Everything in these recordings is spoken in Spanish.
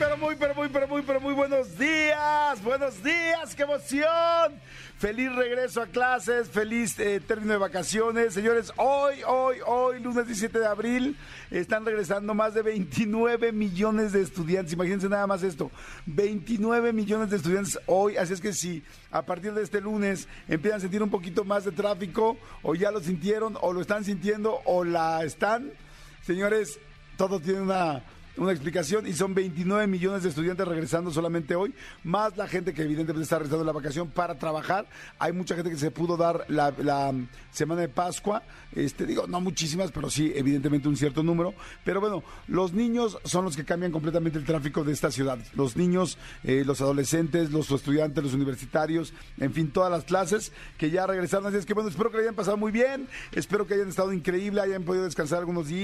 Pero muy, pero muy, pero muy, pero muy buenos días. Buenos días, qué emoción. Feliz regreso a clases, feliz eh, término de vacaciones. Señores, hoy, hoy, hoy, lunes 17 de abril, están regresando más de 29 millones de estudiantes. Imagínense nada más esto, 29 millones de estudiantes hoy. Así es que si a partir de este lunes empiezan a sentir un poquito más de tráfico, o ya lo sintieron, o lo están sintiendo, o la están, señores, todo tiene una una explicación y son 29 millones de estudiantes regresando solamente hoy, más la gente que evidentemente está regresando la vacación para trabajar. Hay mucha gente que se pudo dar la, la semana de Pascua, este digo, no muchísimas, pero sí evidentemente un cierto número. Pero bueno, los niños son los que cambian completamente el tráfico de esta ciudad. Los niños, eh, los adolescentes, los estudiantes, los universitarios, en fin, todas las clases que ya regresaron. Así es que bueno, espero que le hayan pasado muy bien, espero que hayan estado increíble, hayan podido descansar algunos días.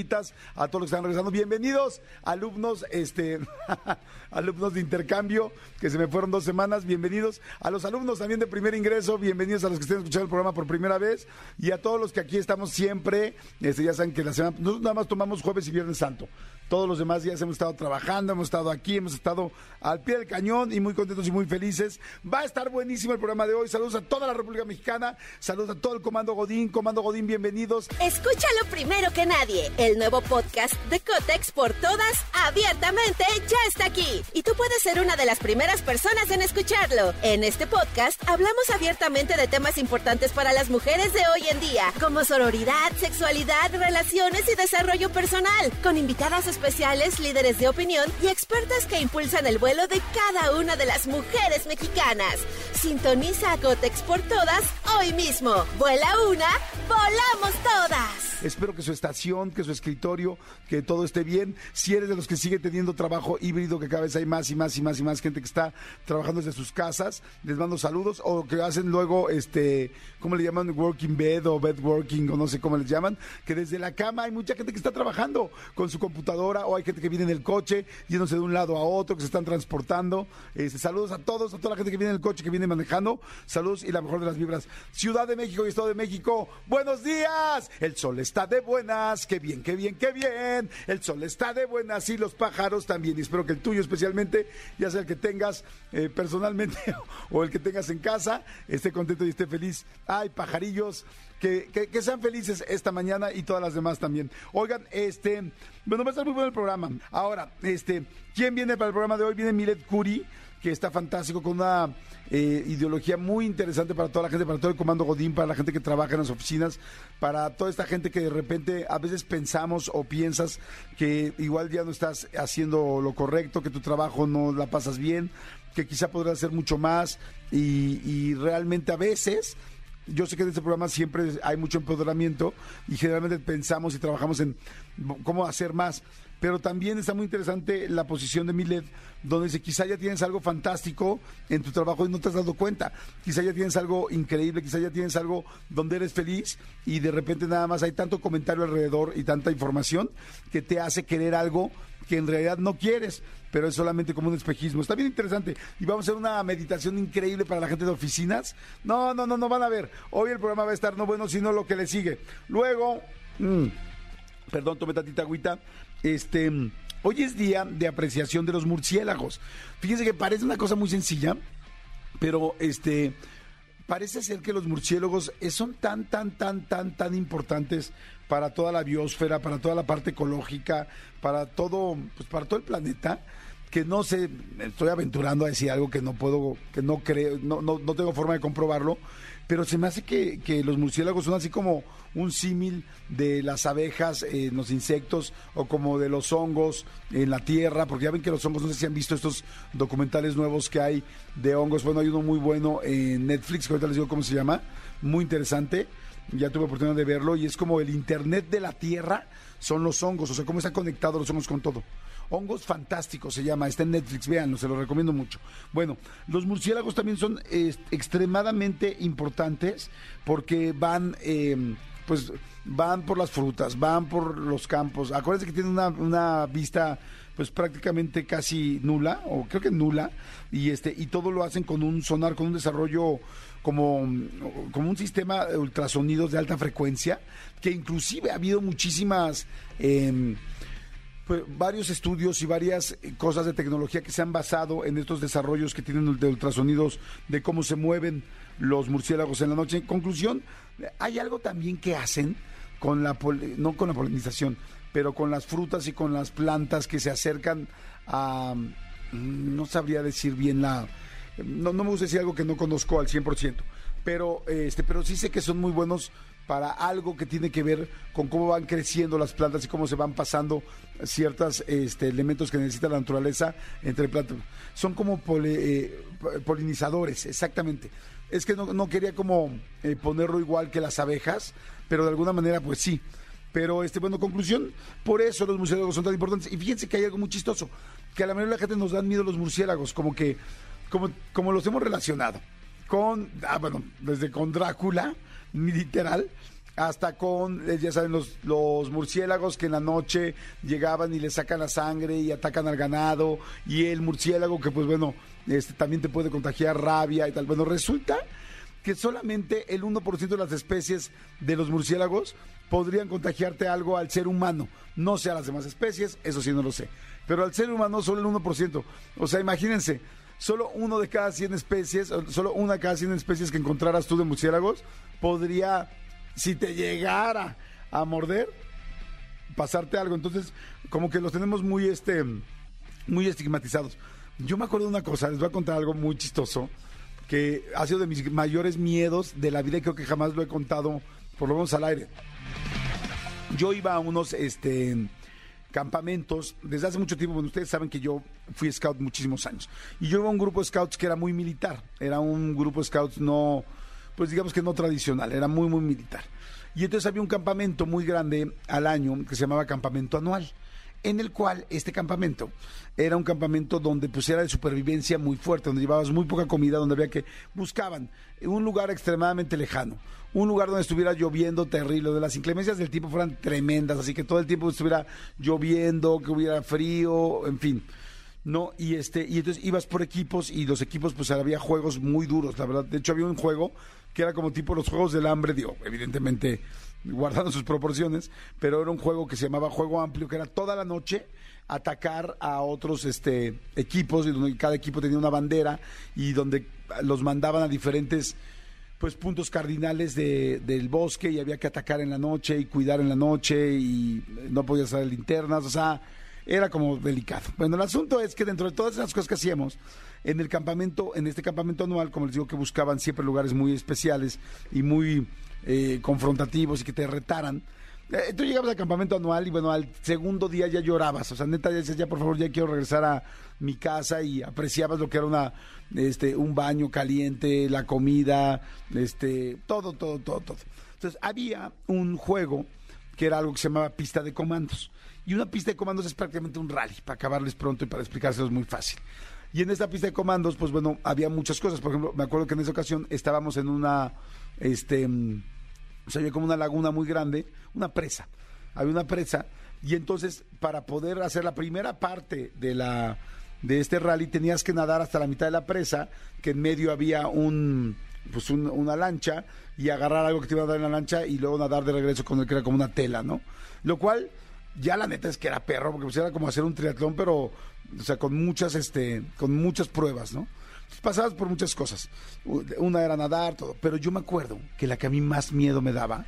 A todos los que están regresando, bienvenidos alumnos, este, alumnos de intercambio, que se me fueron dos semanas, bienvenidos. A los alumnos también de primer ingreso, bienvenidos a los que estén escuchando el programa por primera vez. Y a todos los que aquí estamos siempre, este, ya saben que la semana, nosotros nada más tomamos jueves y viernes santo. Todos los demás días hemos estado trabajando, hemos estado aquí, hemos estado al pie del cañón y muy contentos y muy felices. Va a estar buenísimo el programa de hoy. Saludos a toda la República Mexicana, saludos a todo el Comando Godín, Comando Godín, bienvenidos. Escúchalo primero que nadie. El nuevo podcast de Cotex por todas, abiertamente, ya está aquí. Y tú puedes ser una de las primeras personas en escucharlo. En este podcast hablamos abiertamente de temas importantes para las mujeres de hoy en día, como sororidad, sexualidad, relaciones y desarrollo personal, con invitadas especiales, líderes de opinión y expertas que impulsan el vuelo de cada una de las mujeres mexicanas. Sintoniza a Cotex por todas hoy mismo. Vuela una, volamos todas. Espero que su estación, que su escritorio, que todo esté bien. Si eres de los que sigue teniendo trabajo híbrido, que cada vez hay más y más y más y más gente que está trabajando desde sus casas, les mando saludos o que hacen luego, este, ¿cómo le llaman? Working bed o bed working o no sé cómo les llaman, que desde la cama hay mucha gente que está trabajando con su computadora o hay gente que viene en el coche yéndose de un lado a otro, que se están transportando. Este, saludos a todos, a toda la gente que viene en el coche, que viene manejando. Saludos y la mejor de las vibras. Ciudad de México y Estado de México, buenos días. El sol está de buenas, qué bien, qué bien, qué bien. El sol está de buenas y los pájaros también. Y espero que el tuyo especialmente, ya sea el que tengas eh, personalmente o el que tengas en casa, esté contento y esté feliz. Ay, pajarillos. Que, sean felices esta mañana y todas las demás también. Oigan, este, bueno, va a estar muy bueno el programa. Ahora, este, ¿quién viene para el programa de hoy? Viene Milet Curi, que está fantástico, con una eh, ideología muy interesante para toda la gente, para todo el comando Godín, para la gente que trabaja en las oficinas, para toda esta gente que de repente a veces pensamos o piensas que igual ya no estás haciendo lo correcto, que tu trabajo no la pasas bien, que quizá podrás hacer mucho más y realmente a veces yo sé que en este programa siempre hay mucho empoderamiento y generalmente pensamos y trabajamos en cómo hacer más. Pero también está muy interesante la posición de Milet, donde dice, quizá ya tienes algo fantástico en tu trabajo y no te has dado cuenta. Quizá ya tienes algo increíble, quizá ya tienes algo donde eres feliz y de repente nada más hay tanto comentario alrededor y tanta información que te hace querer algo que en realidad no quieres, pero es solamente como un espejismo. Está bien interesante. Y vamos a hacer una meditación increíble para la gente de oficinas. No, no, no, no van a ver. Hoy el programa va a estar no bueno, sino lo que le sigue. Luego, mmm, perdón, tome tantita agüita. Este, hoy es día de apreciación de los murciélagos. Fíjense que parece una cosa muy sencilla, pero este parece ser que los murciélagos son tan, tan, tan, tan, tan importantes para toda la biosfera, para toda la parte ecológica, para todo, pues para todo el planeta, que no sé, estoy aventurando a decir algo que no puedo, que no creo, no, no, no tengo forma de comprobarlo, pero se me hace que, que los murciélagos son así como un símil de las abejas en los insectos o como de los hongos en la tierra, porque ya ven que los hongos, no sé si han visto estos documentales nuevos que hay de hongos, bueno, hay uno muy bueno en Netflix, que ahorita les digo cómo se llama, muy interesante, ya tuve oportunidad de verlo y es como el internet de la Tierra son los hongos, o sea, cómo están conectados los hongos con todo. Hongos fantásticos se llama, está en Netflix, véanlo, se lo recomiendo mucho. Bueno, los murciélagos también son extremadamente importantes porque van, eh, pues, van por las frutas, van por los campos. Acuérdense que tienen una, una vista pues prácticamente casi nula, o creo que nula, y este, y todo lo hacen con un sonar, con un desarrollo como, como un sistema de ultrasonidos de alta frecuencia, que inclusive ha habido muchísimas eh, pues, varios estudios y varias cosas de tecnología que se han basado en estos desarrollos que tienen de ultrasonidos de cómo se mueven los murciélagos en la noche. En conclusión, hay algo también que hacen con la no con la polinización, pero con las frutas y con las plantas que se acercan a... No sabría decir bien la... No, no me gusta decir algo que no conozco al 100%, pero, este, pero sí sé que son muy buenos para algo que tiene que ver con cómo van creciendo las plantas y cómo se van pasando ciertos este, elementos que necesita la naturaleza entre plantas. Son como eh, polinizadores, exactamente. Es que no, quería como eh, ponerlo igual que las abejas, pero de alguna manera pues sí. Pero, este, bueno, conclusión, por eso los murciélagos son tan importantes. Y fíjense que hay algo muy chistoso, que a la mayoría de la gente nos dan miedo los murciélagos, como que, como, como los hemos relacionado con, ah, bueno, desde con Drácula, literal, hasta con, eh, ya saben, los, los, murciélagos que en la noche llegaban y le sacan la sangre y atacan al ganado, y el murciélago que pues bueno, este también te puede contagiar rabia y tal. Bueno, resulta que solamente el 1% de las especies de los murciélagos podrían contagiarte algo al ser humano. No sé a las demás especies, eso sí no lo sé. Pero al ser humano solo el 1%. O sea, imagínense, solo uno de cada 100 especies, solo una de cada 100 especies que encontraras tú de murciélagos podría, si te llegara a morder, pasarte algo. Entonces, como que los tenemos muy, este, muy estigmatizados. Yo me acuerdo de una cosa, les voy a contar algo muy chistoso, que ha sido de mis mayores miedos de la vida y creo que jamás lo he contado, por lo menos al aire yo iba a unos este, campamentos desde hace mucho tiempo. Bueno, ustedes saben que yo fui scout muchísimos años. Y yo iba a un grupo de scouts que era muy militar. Era un grupo de scouts no, pues digamos que no tradicional, era muy, muy militar. Y entonces había un campamento muy grande al año que se llamaba campamento anual en el cual este campamento era un campamento donde pues era de supervivencia muy fuerte, donde llevabas muy poca comida, donde había que buscaban un lugar extremadamente lejano, un lugar donde estuviera lloviendo terrible, donde las inclemencias del tiempo fueran tremendas, así que todo el tiempo estuviera lloviendo, que hubiera frío, en fin. No, y este, y entonces ibas por equipos y los equipos pues había juegos muy duros, la verdad. De hecho había un juego que era como tipo los juegos del hambre, digo, evidentemente guardando sus proporciones, pero era un juego que se llamaba Juego Amplio, que era toda la noche atacar a otros este, equipos, y donde cada equipo tenía una bandera y donde los mandaban a diferentes pues puntos cardinales de, del bosque y había que atacar en la noche y cuidar en la noche y no podía salir linternas, o sea, era como delicado. Bueno, el asunto es que dentro de todas esas cosas que hacíamos, en el campamento, en este campamento anual, como les digo, que buscaban siempre lugares muy especiales y muy eh, confrontativos y que te retaran. Eh, tú llegabas al campamento anual y bueno, al segundo día ya llorabas, o sea, neta ya decías, ya por favor, ya quiero regresar a mi casa y apreciabas lo que era una, este, un baño caliente, la comida, este, todo, todo, todo, todo. Entonces, había un juego que era algo que se llamaba pista de comandos. Y una pista de comandos es prácticamente un rally, para acabarles pronto y para explicárselos muy fácil. Y en esta pista de comandos, pues bueno, había muchas cosas. Por ejemplo, me acuerdo que en esa ocasión estábamos en una, este, o sea, había como una laguna muy grande, una presa. Había una presa y entonces para poder hacer la primera parte de la de este rally tenías que nadar hasta la mitad de la presa, que en medio había un pues una lancha y agarrar algo que te iba a dar en la lancha y luego nadar de regreso con el que era como una tela, ¿no? Lo cual ya la neta es que era perro porque pues era como hacer un triatlón pero o sea, con muchas este con muchas pruebas, ¿no? Pasabas por muchas cosas. Una era nadar, todo. Pero yo me acuerdo que la que a mí más miedo me daba,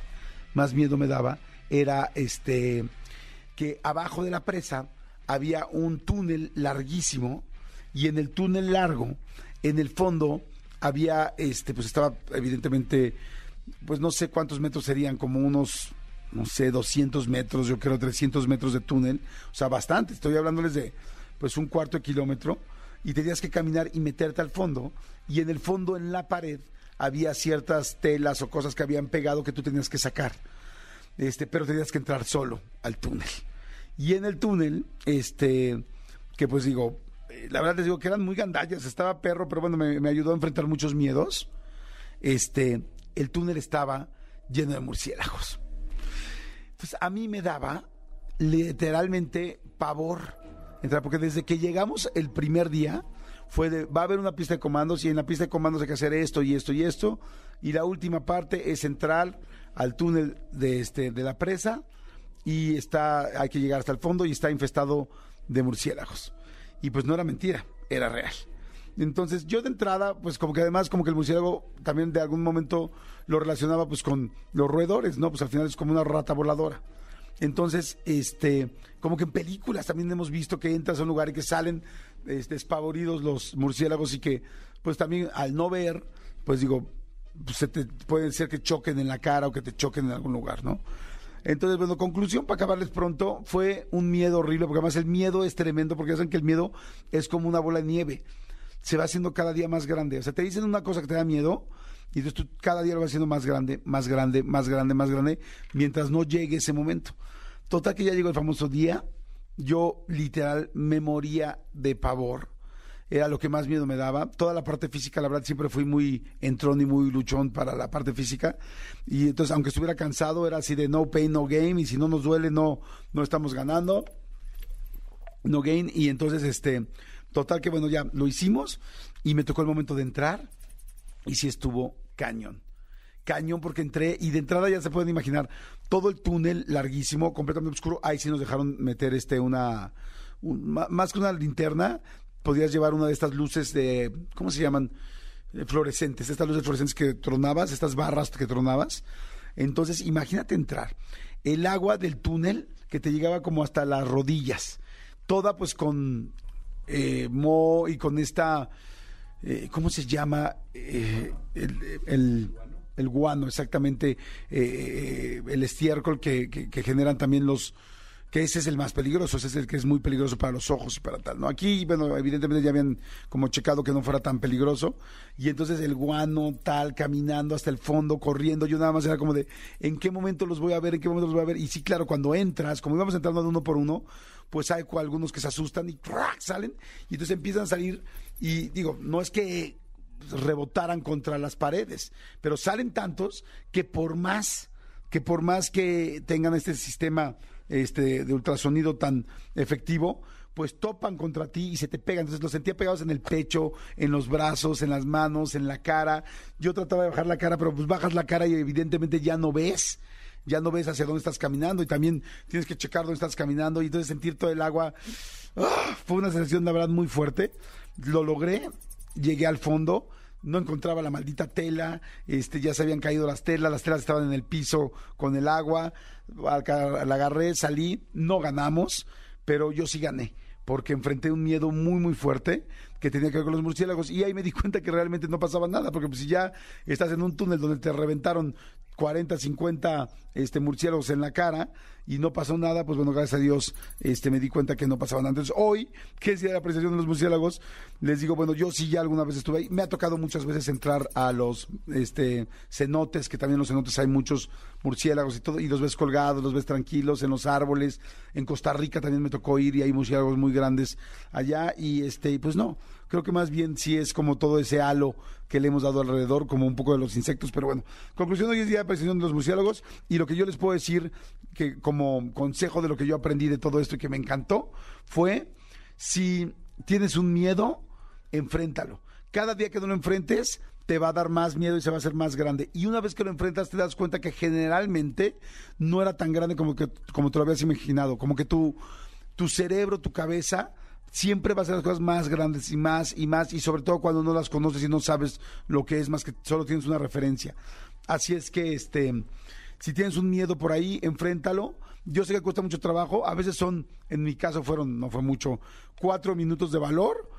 más miedo me daba, era este que abajo de la presa había un túnel larguísimo y en el túnel largo, en el fondo, había, este, pues estaba evidentemente, pues no sé cuántos metros serían, como unos, no sé, 200 metros, yo creo 300 metros de túnel, o sea, bastante, estoy hablándoles de, pues un cuarto de kilómetro y tenías que caminar y meterte al fondo y en el fondo en la pared había ciertas telas o cosas que habían pegado que tú tenías que sacar. Este, pero tenías que entrar solo al túnel. Y en el túnel, este, que pues digo, eh, la verdad les digo que eran muy gandallas, estaba perro, pero bueno, me, ayudó a enfrentar muchos miedos. Este, el túnel estaba lleno de murciélagos. Entonces a mí me daba literalmente pavor entrar, porque desde que llegamos el primer día fue de, va a haber una pista de comandos y en la pista de comandos hay que hacer esto y esto y esto, y la última parte es entrar al túnel de, este, de la presa y está, hay que llegar hasta el fondo y está infestado de murciélagos. Y pues no era mentira, era real. Entonces yo de entrada, pues como que además como que el murciélago también de algún momento lo relacionaba pues con los roedores, ¿no? Pues al final es como una rata voladora. Entonces, este, como que en películas también hemos visto que entras a un lugar y que salen este, despavoridos los murciélagos y que, pues también al no ver, pues digo, se te, puede ser que choquen en la cara o que te choquen en algún lugar, ¿no? Entonces, bueno, conclusión para acabarles pronto, fue un miedo horrible, porque además el miedo es tremendo, porque ya saben que el miedo es como una bola de nieve, se va haciendo cada día más grande. O sea, te dicen una cosa que te da miedo, y entonces cada día lo vas haciendo más grande, más grande, más grande, más grande, mientras no llegue ese momento. Total que ya llegó el famoso día, yo literal me moría de pavor. Era lo que más miedo me daba. Toda la parte física, la verdad, siempre fui muy entrón y muy luchón para la parte física. Y entonces, aunque estuviera cansado, era así de no pain, no game. Y si no nos duele, no, no estamos ganando. No gain. Y entonces, este, total que bueno, ya lo hicimos. Y me tocó el momento de entrar. Y sí estuvo cañón cañón porque entré y de entrada ya se pueden imaginar todo el túnel larguísimo, completamente oscuro. Ahí sí nos dejaron meter este una más que una linterna, podías llevar una de estas luces de ¿cómo se llaman? Eh, fluorescentes, estas luces fluorescentes que tronabas, estas barras que tronabas. Entonces, imagínate entrar. El agua del túnel que te llegaba como hasta las rodillas, toda pues con eh, mo y con esta, eh, ¿cómo se llama? el el guano, exactamente eh, el estiércol que, que, generan también los que ese es el más peligroso, ese es el que es muy peligroso para los ojos y para tal, ¿no? Aquí, bueno, evidentemente ya habían como checado que no fuera tan peligroso, y entonces el guano tal, caminando hasta el fondo, corriendo, yo nada más era como de, ¿en qué momento los voy a ver? ¿En qué momento los voy a ver? Y sí, claro, cuando entras, como íbamos entrando de uno por uno, pues hay algunos que se asustan y salen, y entonces empiezan a salir, y digo, no es que rebotaran contra las paredes, pero salen tantos que por más que por más que tengan este sistema este de ultrasonido tan efectivo, pues topan contra ti y se te pegan. Entonces los sentía pegados en el pecho, en los brazos, en las manos, en la cara. Yo trataba de bajar la cara, pero pues bajas la cara y evidentemente ya no ves ya no ves hacia dónde estás caminando y también tienes que checar dónde estás caminando y entonces sentir todo el agua. ¡Ah! fue una sensación, la verdad, muy fuerte. Lo logré, llegué al fondo, no encontraba la maldita tela, este, ya se habían caído las telas, las telas estaban en el piso con el agua, la agarré, salí, no ganamos, pero yo sí gané, porque enfrenté un miedo muy, muy fuerte que tenía que ver con los murciélagos y ahí me di cuenta que realmente no pasaba nada, porque pues, si ya estás en un túnel donde te reventaron 40, 50 este, murciélagos en la cara y no pasó nada, pues bueno, gracias a Dios este, me di cuenta que no pasaba nada. Entonces, hoy, que es día de la apreciación de los murciélagos, les digo, bueno, yo sí ya alguna vez estuve ahí. Me ha tocado muchas veces entrar a los este, cenotes, que también en los cenotes hay muchos murciélagos y todo, y los ves colgados, los ves tranquilos en los árboles. En Costa Rica también me tocó ir y hay murciélagos muy grandes allá, y este, pues no creo que más bien sí es como todo ese halo que le hemos dado alrededor, como un poco de los insectos, pero bueno, conclusión hoy es día de apreciación de los murciélagos y lo que yo les puedo decir que como consejo de lo que yo aprendí de todo esto y que me encantó fue si tienes un miedo, enfréntalo. Cada día que no lo enfrentes, te va a dar más miedo y se va a hacer más grande. Y una vez que lo enfrentas, te das cuenta que generalmente no era tan grande como, que, como te lo habías imaginado. Como que tu, tu cerebro, tu cabeza, siempre va a ser las cosas más grandes y más y más, y sobre todo cuando no las conoces y no sabes lo que es, más que solo tienes una referencia. Así es que, este, si tienes un miedo por ahí, enfréntalo. Yo sé que cuesta mucho trabajo, a veces son, en mi caso fueron, no fue mucho, cuatro minutos de valor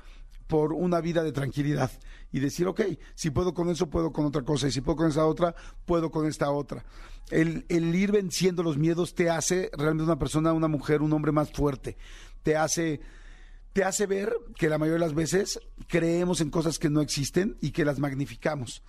por una vida de tranquilidad y decir, ok, si puedo con eso, puedo con otra cosa, y si puedo con esa otra, puedo con esta otra. El, el ir venciendo los miedos te hace realmente una persona, una mujer, un hombre más fuerte, te hace te hace ver que la mayoría de las veces creemos en cosas que no existen y que las magnificamos.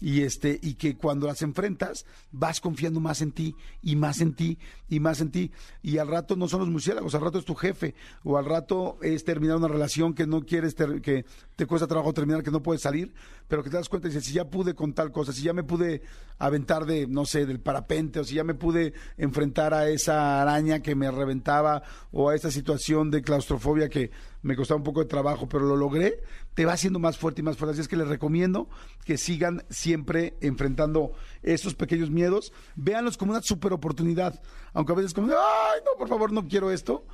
Y este y que cuando las enfrentas vas confiando más en ti y más en ti y más en ti. Y al rato no son los murciélagos, al rato es tu jefe o al rato es terminar una relación que no quieres que te cuesta trabajo terminar, que no puedes salir, pero que te das cuenta y dices, si ya pude con tal cosa, si ya me pude aventar de no sé, del parapente o si ya me pude enfrentar a esa araña que me reventaba o a esa situación de claustrofobia que me costaba un poco de trabajo, pero lo logré, te va haciendo más fuerte y más fuerte. Así es que les recomiendo que sigan siempre enfrentando esos pequeños miedos. Véanlos como una super oportunidad. Aunque a veces como, ay, no, por favor, no quiero esto.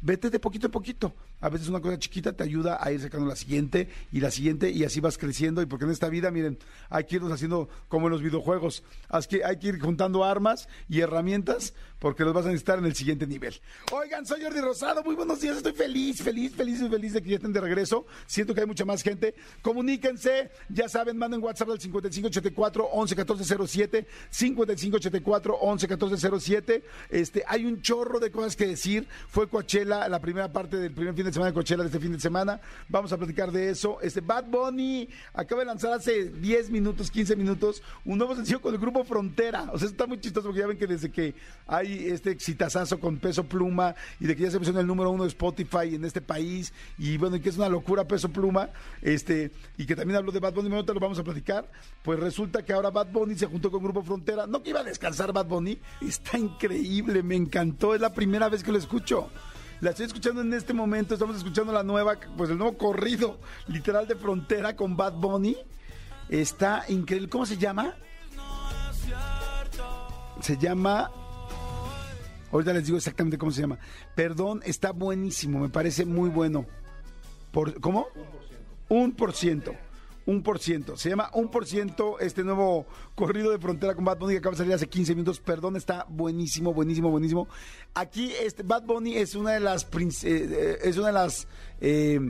Vete de poquito a poquito. A veces una cosa chiquita te ayuda a ir sacando la siguiente y la siguiente y así vas creciendo. Y porque en esta vida, miren, hay que irnos haciendo como en los videojuegos. Así que hay que ir juntando armas y herramientas porque los vas a necesitar en el siguiente nivel. Oigan, soy Jordi Rosado. Muy buenos días. Estoy feliz, feliz, feliz feliz de que ya estén de regreso. Siento que hay mucha más gente. Comuníquense. Ya saben, manden WhatsApp al 5584 111407 5584 111407 Este, hay un chorro de cosas que decir. Fue Coachella, la primera parte del primer fin de semana de de este fin de semana. Vamos a platicar de eso. Este Bad Bunny acaba de lanzar hace 10 minutos, 15 minutos, un nuevo sencillo con el grupo Frontera. O sea, está muy chistoso porque ya ven que desde que hay este exitazazo con peso pluma y de que ya se puso en el número uno de Spotify en este país y bueno, y que es una locura peso pluma, este, y que también habló de Bad Bunny, ahorita lo vamos a platicar, pues resulta que ahora Bad Bunny se juntó con Grupo Frontera, no que iba a descansar Bad Bunny, está increíble, me encantó, es la primera vez que lo escucho. La estoy escuchando en este momento, estamos escuchando la nueva, pues el nuevo corrido literal de Frontera con Bad Bunny. Está increíble. ¿Cómo se llama? Se llama Ahorita les digo exactamente cómo se llama. Perdón, está buenísimo, me parece muy bueno. Por, ¿Cómo? Un por ciento. Un por ciento. Se llama Un por ciento este nuevo corrido de frontera con Bad Bunny que acaba de salir hace 15 minutos. Perdón, está buenísimo, buenísimo, buenísimo. Aquí este Bad Bunny es una de las eh, eh, es una de las eh,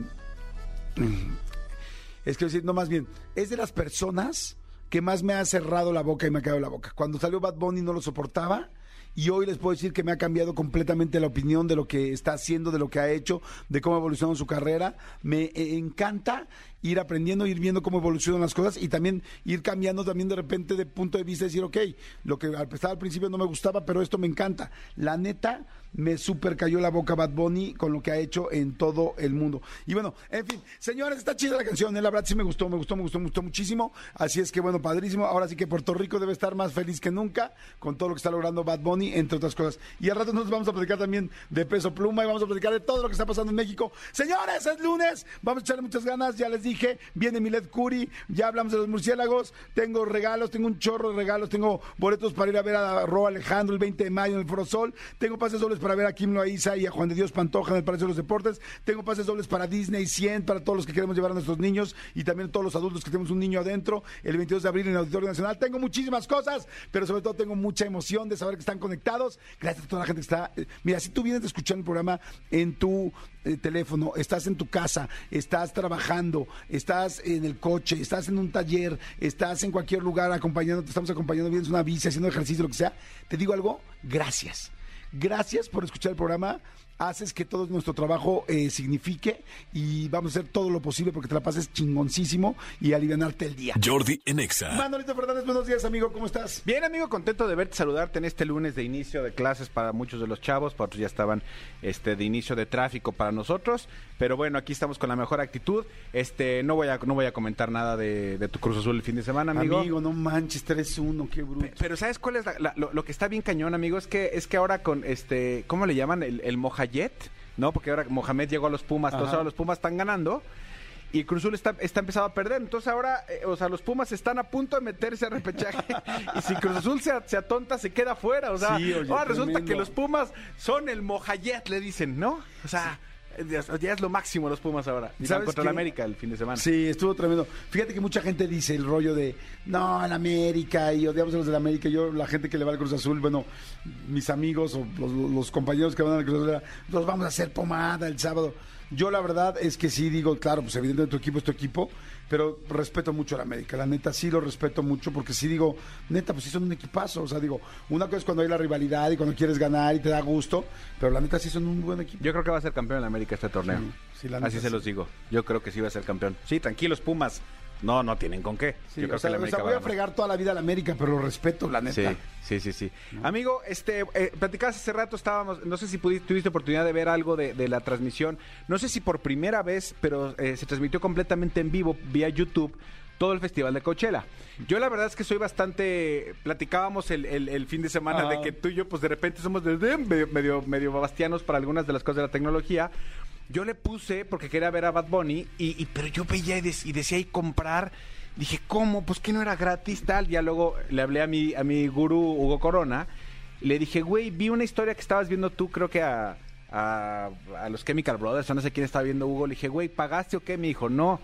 es que decir, no más bien, es de las personas que más me ha cerrado la boca y me ha quedado la boca. Cuando salió Bad Bunny no lo soportaba. Y hoy les puedo decir que me ha cambiado completamente la opinión de lo que está haciendo, de lo que ha hecho, de cómo ha evolucionado su carrera. Me eh, encanta ir aprendiendo, ir viendo cómo evolucionan las cosas y también ir cambiando también de repente de punto de vista, decir, ok, lo que al al principio no me gustaba, pero esto me encanta. La neta, me super cayó la boca Bad Bunny con lo que ha hecho en todo el mundo. Y bueno, en fin, señores, está chida la canción, ¿eh? la verdad sí me gustó, me gustó, me gustó, me gustó muchísimo. Así es que bueno, padrísimo. Ahora sí que Puerto Rico debe estar más feliz que nunca con todo lo que está logrando Bad Bunny, entre otras cosas. Y al rato nos vamos a platicar también de peso pluma y vamos a platicar de todo lo que está pasando en México. Señores, es lunes, vamos a echarle muchas ganas, ya les dije, viene Milet Curi, ya hablamos de los murciélagos, tengo regalos, tengo un chorro de regalos, tengo boletos para ir a ver a Ro Alejandro el 20 de mayo en el Foro Sol, tengo pases dobles para ver a Kim Loaiza y a Juan de Dios Pantoja en el Palacio de los Deportes, tengo pases dobles para Disney 100, para todos los que queremos llevar a nuestros niños y también todos los adultos que tenemos un niño adentro, el 22 de abril en el Auditorio Nacional. Tengo muchísimas cosas, pero sobre todo tengo mucha emoción de saber que están conectados. Gracias a toda la gente que está. eh, Mira, si tú vienes a escuchar el programa en tu eh, teléfono, estás en tu casa, estás trabajando, estás en el coche, estás en un taller, estás en cualquier lugar acompañando, te estamos acompañando, vienes en una bici, haciendo ejercicio, lo que sea, te digo algo, gracias. Gracias por escuchar el programa. Haces que todo nuestro trabajo eh, signifique y vamos a hacer todo lo posible porque te la pases chingoncísimo y alivianarte el día. Jordi en Exa. Manolito Fernández, buenos días, amigo, ¿cómo estás? Bien, amigo, contento de verte, saludarte en este lunes de inicio de clases para muchos de los chavos, para otros ya estaban este de inicio de tráfico para nosotros, pero bueno, aquí estamos con la mejor actitud. Este, no voy a no voy a comentar nada de, de tu Cruz Azul el fin de semana, amigo. Amigo, no manches, 3-1, qué bruto. Pe- Pero ¿sabes cuál es la- la- lo, lo que está bien cañón, amigo? Es que es que ahora con este, ¿cómo le llaman? El, el ¿no? Porque ahora Mohamed llegó a los Pumas, entonces ahora los Pumas están ganando. Y Cruz Azul está, está empezado a perder. Entonces ahora, eh, o sea, los Pumas están a punto de meterse a repechaje. y si Cruz Azul se, se atonta, se queda fuera. O sea, Sí, oye, ahora resulta que los Pumas son el Mojayet, le dicen, ¿no? O sea, ya, es lo máximo los Pumas ahora. Y van ¿Sabes contra el América el fin de semana. Sí, estuvo tremendo. Fíjate que mucha gente dice el rollo de no, el América y odiamos a los del América. Yo, la gente que le va al Cruz Azul, bueno, mis amigos o los, los compañeros que van al Cruz Azul, los vamos a hacer pomada el sábado. Yo la verdad es que sí digo, claro, pues evidentemente tu equipo es tu equipo, pero respeto mucho al América. La neta sí lo respeto mucho porque sí digo, neta, pues sí son un equipazo. O sea, digo, una cosa es cuando hay la rivalidad y cuando quieres ganar y te da gusto, pero la neta sí son un buen equipo. Yo creo que va a ser campeón en América este torneo. Sí, sí, la neta Así se los digo. Yo creo que sí va a ser campeón. Sí, tranquilos, Pumas. No, no tienen con qué. Sí, Yo creo o sea, que la o sea, América voy a fregar toda la vida a la América, pero lo respeto, la Sí, neta. sí, sí, sí. Amigo, este, eh, platicabas hace rato, estábamos, no sé si pudiste, tuviste oportunidad de ver algo de, de la transmisión, no sé si por primera vez, pero eh, se transmitió completamente en vivo vía YouTube todo el Festival de Coachella. Yo la verdad es que soy bastante, platicábamos el, el- el fin de semana de que tú y yo pues de repente somos de, de- medio, medio, medio babastianos para algunas de las cosas de la tecnología. Yo le puse porque quería ver a Bad Bunny, y, y- pero yo veía y, des- y decía y comprar. Dije, ¿cómo? Pues que no era gratis, tal. Ya luego le hablé a mi, a mi gurú Hugo Corona. Le dije, güey, vi una historia que estabas viendo tú, creo que a, a, a los Chemical Brothers, o no sé quién estaba viendo Hugo. Le dije, güey, ¿pagaste o qué? Me dijo, no.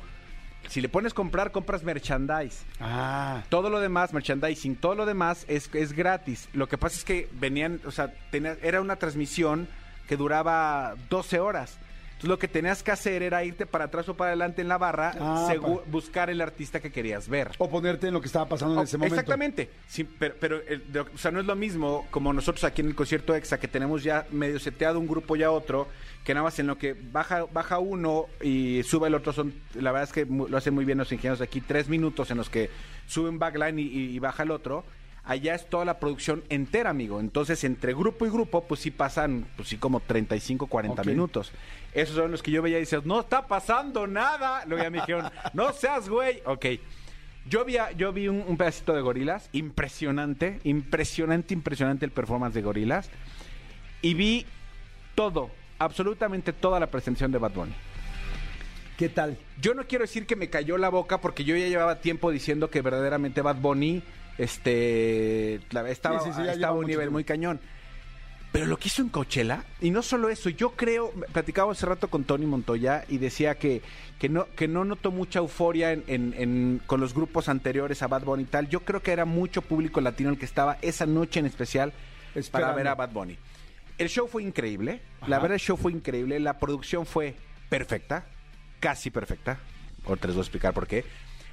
Si le pones comprar, compras merchandise. Ah, Todo lo demás, merchandising, todo lo demás es, es gratis. Lo que pasa es que venían, o sea, tenía- era una transmisión que duraba 12 horas. Entonces lo que tenías que hacer era irte para atrás o para adelante en la barra, Ah, buscar el artista que querías ver. o ponerte en lo que estaba pasando en ese momento. Exactamente, sí, pero, pero, el- de- o sea, no es lo mismo como nosotros aquí en el concierto EXA, que tenemos ya medio seteado un grupo ya otro, que nada más en lo que baja, baja uno y sube el otro, son, la verdad es que lo hacen muy bien los ingenieros aquí, tres minutos en los que sube un backline y, y- y baja el otro. Allá es toda la producción entera, amigo. Entonces, entre grupo y grupo, pues sí pasan, pues sí, como 35, 40 Ok. minutos. Esos son los que yo veía y decía, no está pasando nada. Luego ya me dijeron, no seas güey. Ok. Yo vi, a- yo vi un, un pedacito de gorilas, impresionante, impresionante, impresionante el performance de gorilas. Y vi todo, absolutamente toda la presentación de Bad Bunny. ¿Qué tal? Yo no quiero decir que me cayó la boca porque yo ya llevaba tiempo diciendo que verdaderamente Bad Bunny este, la- estaba, Sí, sí, sí, ya estaba lleva a un mucho nivel tiempo. muy cañón. Pero lo que hizo en Coachella, y no solo eso, yo creo, platicaba hace rato con Tony Montoya y decía que, que no, que no notó mucha euforia en, en- en- con los grupos anteriores a Bad Bunny y tal. Yo creo que era mucho público latino el que estaba esa noche en especial para ver a Bad Bunny. El show fue increíble, la verdad el show fue increíble, la producción fue perfecta, casi perfecta. Ahorita les voy a explicar por qué.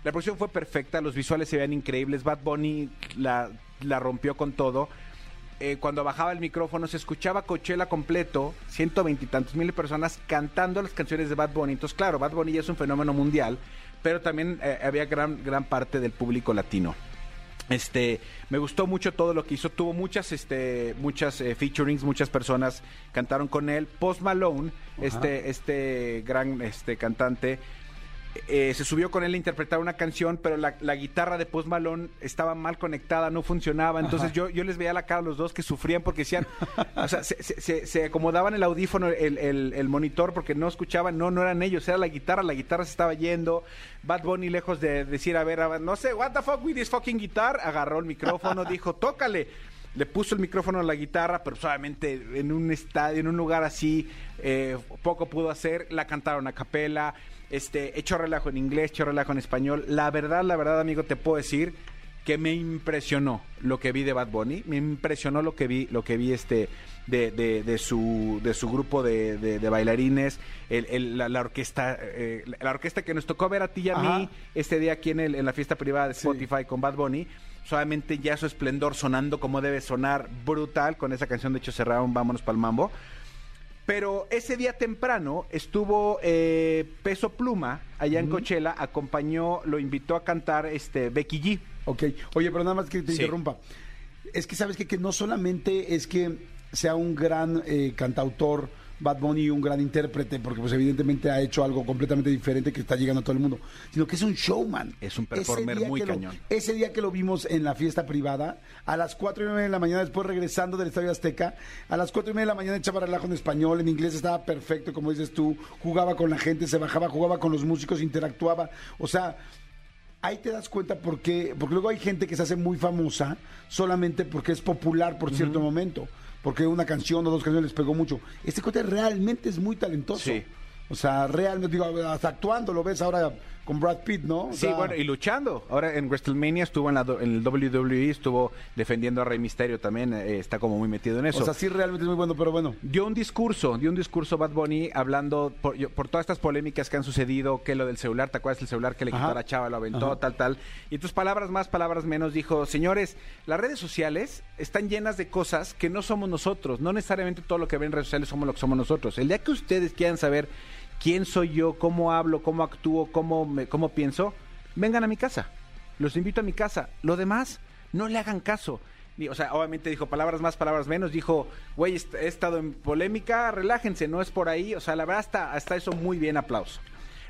La producción fue perfecta, los visuales se veían increíbles, Bad Bunny la, la rompió con todo. Eh, cuando bajaba el micrófono se escuchaba Coachella completo, ciento veintitantos mil personas cantando las canciones de Bad Bunny. Entonces, claro, Bad Bunny ya es un fenómeno mundial, pero también eh, había gran, gran parte del público latino. Este, me gustó mucho todo lo que hizo. Tuvo muchas, este, muchas eh, featurings, muchas personas cantaron con él. Post Malone, este, este gran, este cantante, eh, se subió con él a interpretar una canción, pero la, la guitarra de Post Malone estaba mal conectada, no funcionaba. Entonces yo, yo les veía la cara a los dos que sufrían porque decían, o sea, se, se- se- se acomodaban el audífono, el, el- el monitor, porque no escuchaban, no, no eran ellos, era la guitarra, la guitarra se estaba yendo. Bad Bunny, lejos de decir, a ver, a ver, no sé, what the fuck with this fucking guitar, agarró el micrófono, dijo, tócale le puso el micrófono a la guitarra, pero solamente en un estadio, en un lugar así, eh, poco pudo hacer. La cantaron a capela, este, echó relajo en inglés, echó relajo en español. La verdad, la verdad, amigo, te puedo decir que me impresionó lo que vi de Bad Bunny, me impresionó lo que vi, lo que vi este de, de, de su de su grupo de, de- de bailarines, el- el- la, la orquesta, eh, la orquesta que nos tocó ver a ti y a Ajá. mí este día aquí en, el- en la fiesta privada de Sí. Spotify con Bad Bunny, solamente ya su esplendor sonando como debe sonar brutal con esa canción de hecho cerraron Vámonos pa'l Mambo. Pero ese día temprano estuvo eh, Peso Pluma allá en Coachella, acompañó, lo invitó a cantar este Becky G. Ok. Oye, pero nada más que te Sí. interrumpa. Es que sabes que, que no solamente es que sea un gran eh, cantautor Bad Bunny, un gran intérprete, porque pues evidentemente ha hecho algo completamente diferente que está llegando a todo el mundo, sino que es un showman. Es un performer muy lo- cañón. ese día que lo vimos en la fiesta privada, a las cuatro y media de la mañana, después regresando del Estadio Azteca, a las cuatro y media de la mañana echaba relajo en español, en inglés estaba perfecto, como dices tú, jugaba con la gente, se bajaba, jugaba con los músicos, interactuaba, o sea, ahí te das cuenta por qué, porque luego hay gente que se hace muy famosa solamente porque es popular por cierto momento, porque una canción o dos canciones les pegó mucho. Este cuate realmente es muy talentoso. Sí. O sea, realmente, digo, hasta actuando lo ves ahora con Brad Pitt, ¿no? O Sí, sea, bueno, y luchando. Ahora en WrestleMania estuvo en, la, en el WWE, estuvo defendiendo a Rey Misterio también, eh, está como muy metido en eso. O sea, sí realmente es muy bueno, pero bueno. dio un discurso, dio un discurso Bad Bunny hablando por, yo- por todas estas polémicas que han sucedido, que lo del celular, ¿te acuerdas el celular que le quitó a la chava, lo aventó, Ajá. tal, tal? Y tus palabras más, palabras menos, dijo, señores, las redes sociales están llenas de cosas que no somos nosotros, no necesariamente todo lo que ven en redes sociales somos lo que somos nosotros. El día que ustedes quieran saber quién soy yo, cómo hablo, cómo actúo, cómo, cómo pienso, vengan a mi casa. Los invito a mi casa. Lo demás, no le hagan caso. O sea, obviamente dijo palabras más, palabras menos. Dijo, güey, he estado en polémica, relájense, no es por ahí. O sea, la verdad, hasta, hasta eso muy bien, aplauso.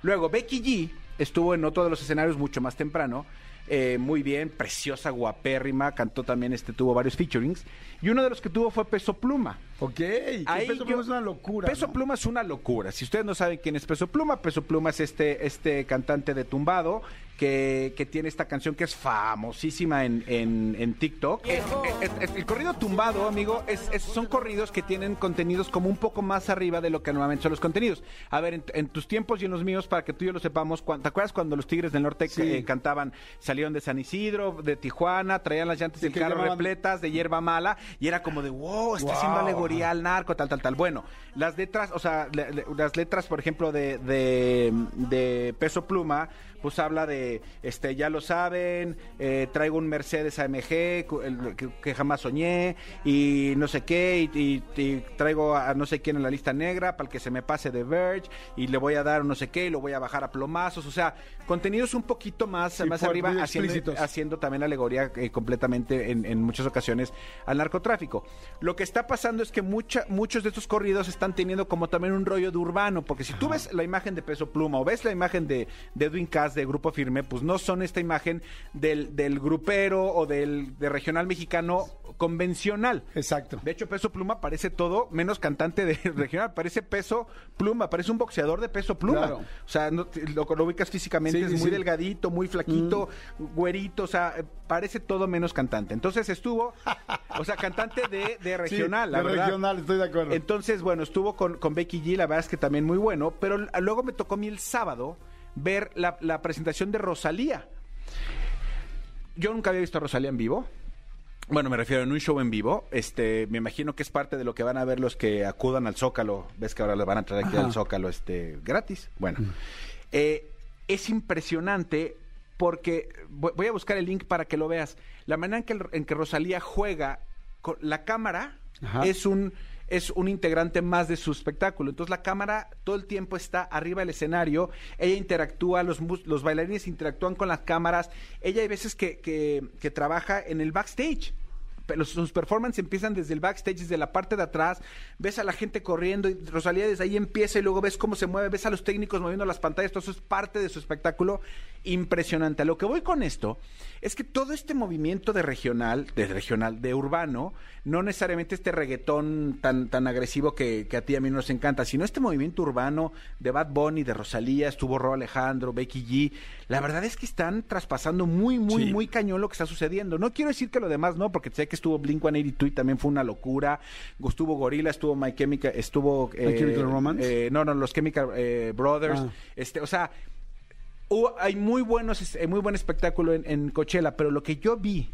Luego, Becky G estuvo en otro de los escenarios mucho más temprano. Eh, muy bien, preciosa, guapérrima, cantó también, este, tuvo varios featurings. Y uno de los que tuvo fue Peso Pluma. Ok, Ahí Peso yo- Pluma es una locura. Peso ¿no? Pluma es una locura. Si ustedes no saben quién es Peso Pluma, Peso Pluma es este, este cantante de tumbado que, que tiene esta canción que es famosísima en, en, en TikTok. Eh, eh, eh, el corrido tumbado, amigo, es, es- son corridos que tienen contenidos como un poco más arriba de lo que normalmente son los contenidos. A ver, en, en tus tiempos y en los míos, para que tú y yo lo sepamos, ¿te acuerdas cuando los Tigres del Norte Sí. eh, cantaban, salieron de San Isidro, de Tijuana, traían las llantas Sí, del carro llamaban- repletas de hierba mala y era como de, wow, está haciendo alegoría al narco, tal, tal, tal. Bueno, las letras, o sea, le- le- las letras, por ejemplo, de, de, de Peso Pluma, pues habla de, este, ya lo saben, eh, traigo un Mercedes AMG que, que jamás soñé y no sé qué, y, y- y traigo a no sé quién en la lista negra para el que se me pase de Verge y le voy a dar no sé qué y lo voy a bajar a plomazos, o sea, contenidos un poquito más, Sí, más arriba, haciendo, haciendo también alegoría eh, completamente en, en muchas ocasiones al narcotráfico. Lo que está pasando es que mucha, muchos de estos corridos están teniendo como también un rollo de urbano, porque si tú ves la imagen de Peso Pluma o ves la imagen de, de Edwin Cass de Grupo Firme, pues no son esta imagen del, del grupero o del de regional mexicano convencional. Exacto. De hecho, Peso Pluma parece todo menos cantante de regional, parece Peso Pluma, parece un boxeador de Peso Pluma. Claro. O sea, no- lo, lo ubicas físicamente, Sí, es sí, muy sí. delgadito, muy flaquito, güerito, o sea, parece todo menos cantante. Entonces estuvo, o sea, cantante de, de regional, la de verdad. regional, estoy de acuerdo. Entonces, bueno, estuvo con, con Becky G, la verdad es que también muy bueno, pero luego me tocó a mí el sábado ver la, la presentación de Rosalía. Yo nunca había visto a Rosalía en vivo. Bueno, me refiero en un show en vivo. Este, me imagino que es parte de lo que van a ver los que acudan al Zócalo. Ves que ahora le van a traer aquí Ajá. al Zócalo este, gratis. Bueno, eh, es impresionante porque voy voy a buscar el link para que lo veas. La manera en que, en que Rosalía juega con la cámara Ajá. es un es un integrante más de su espectáculo. Entonces la cámara todo el tiempo está arriba del escenario, ella interactúa, los, los bailarines interactúan con las cámaras, ella hay veces que, que, que trabaja en el backstage. Pero sus performances empiezan desde el backstage, desde la parte de atrás, ves a la gente corriendo y Rosalía desde ahí empieza y luego ves cómo se mueve, ves a los técnicos moviendo las pantallas, todo eso es parte de su espectáculo impresionante. A lo que voy con esto es que todo este movimiento de regional, de regional, de urbano, no necesariamente este reggaetón tan, tan agresivo que, que a ti y a mí nos encanta, sino este movimiento urbano de Bad Bunny, de Rosalía, estuvo Ro Alejandro, Becky G, la verdad es que están traspasando muy, muy, Sí. muy cañón lo que está sucediendo. No quiero decir que lo demás no, porque sé que estuvo Blink 182 y también fue una locura. Estuvo Gorilla, estuvo My Chemical, estuvo. My Chemical Romance. eh, no, no, los Chemical eh, Brothers. Ah. Este, o sea, hubo- hay muy buenos, eh, muy buen espectáculo en, en Coachella, pero lo que yo vi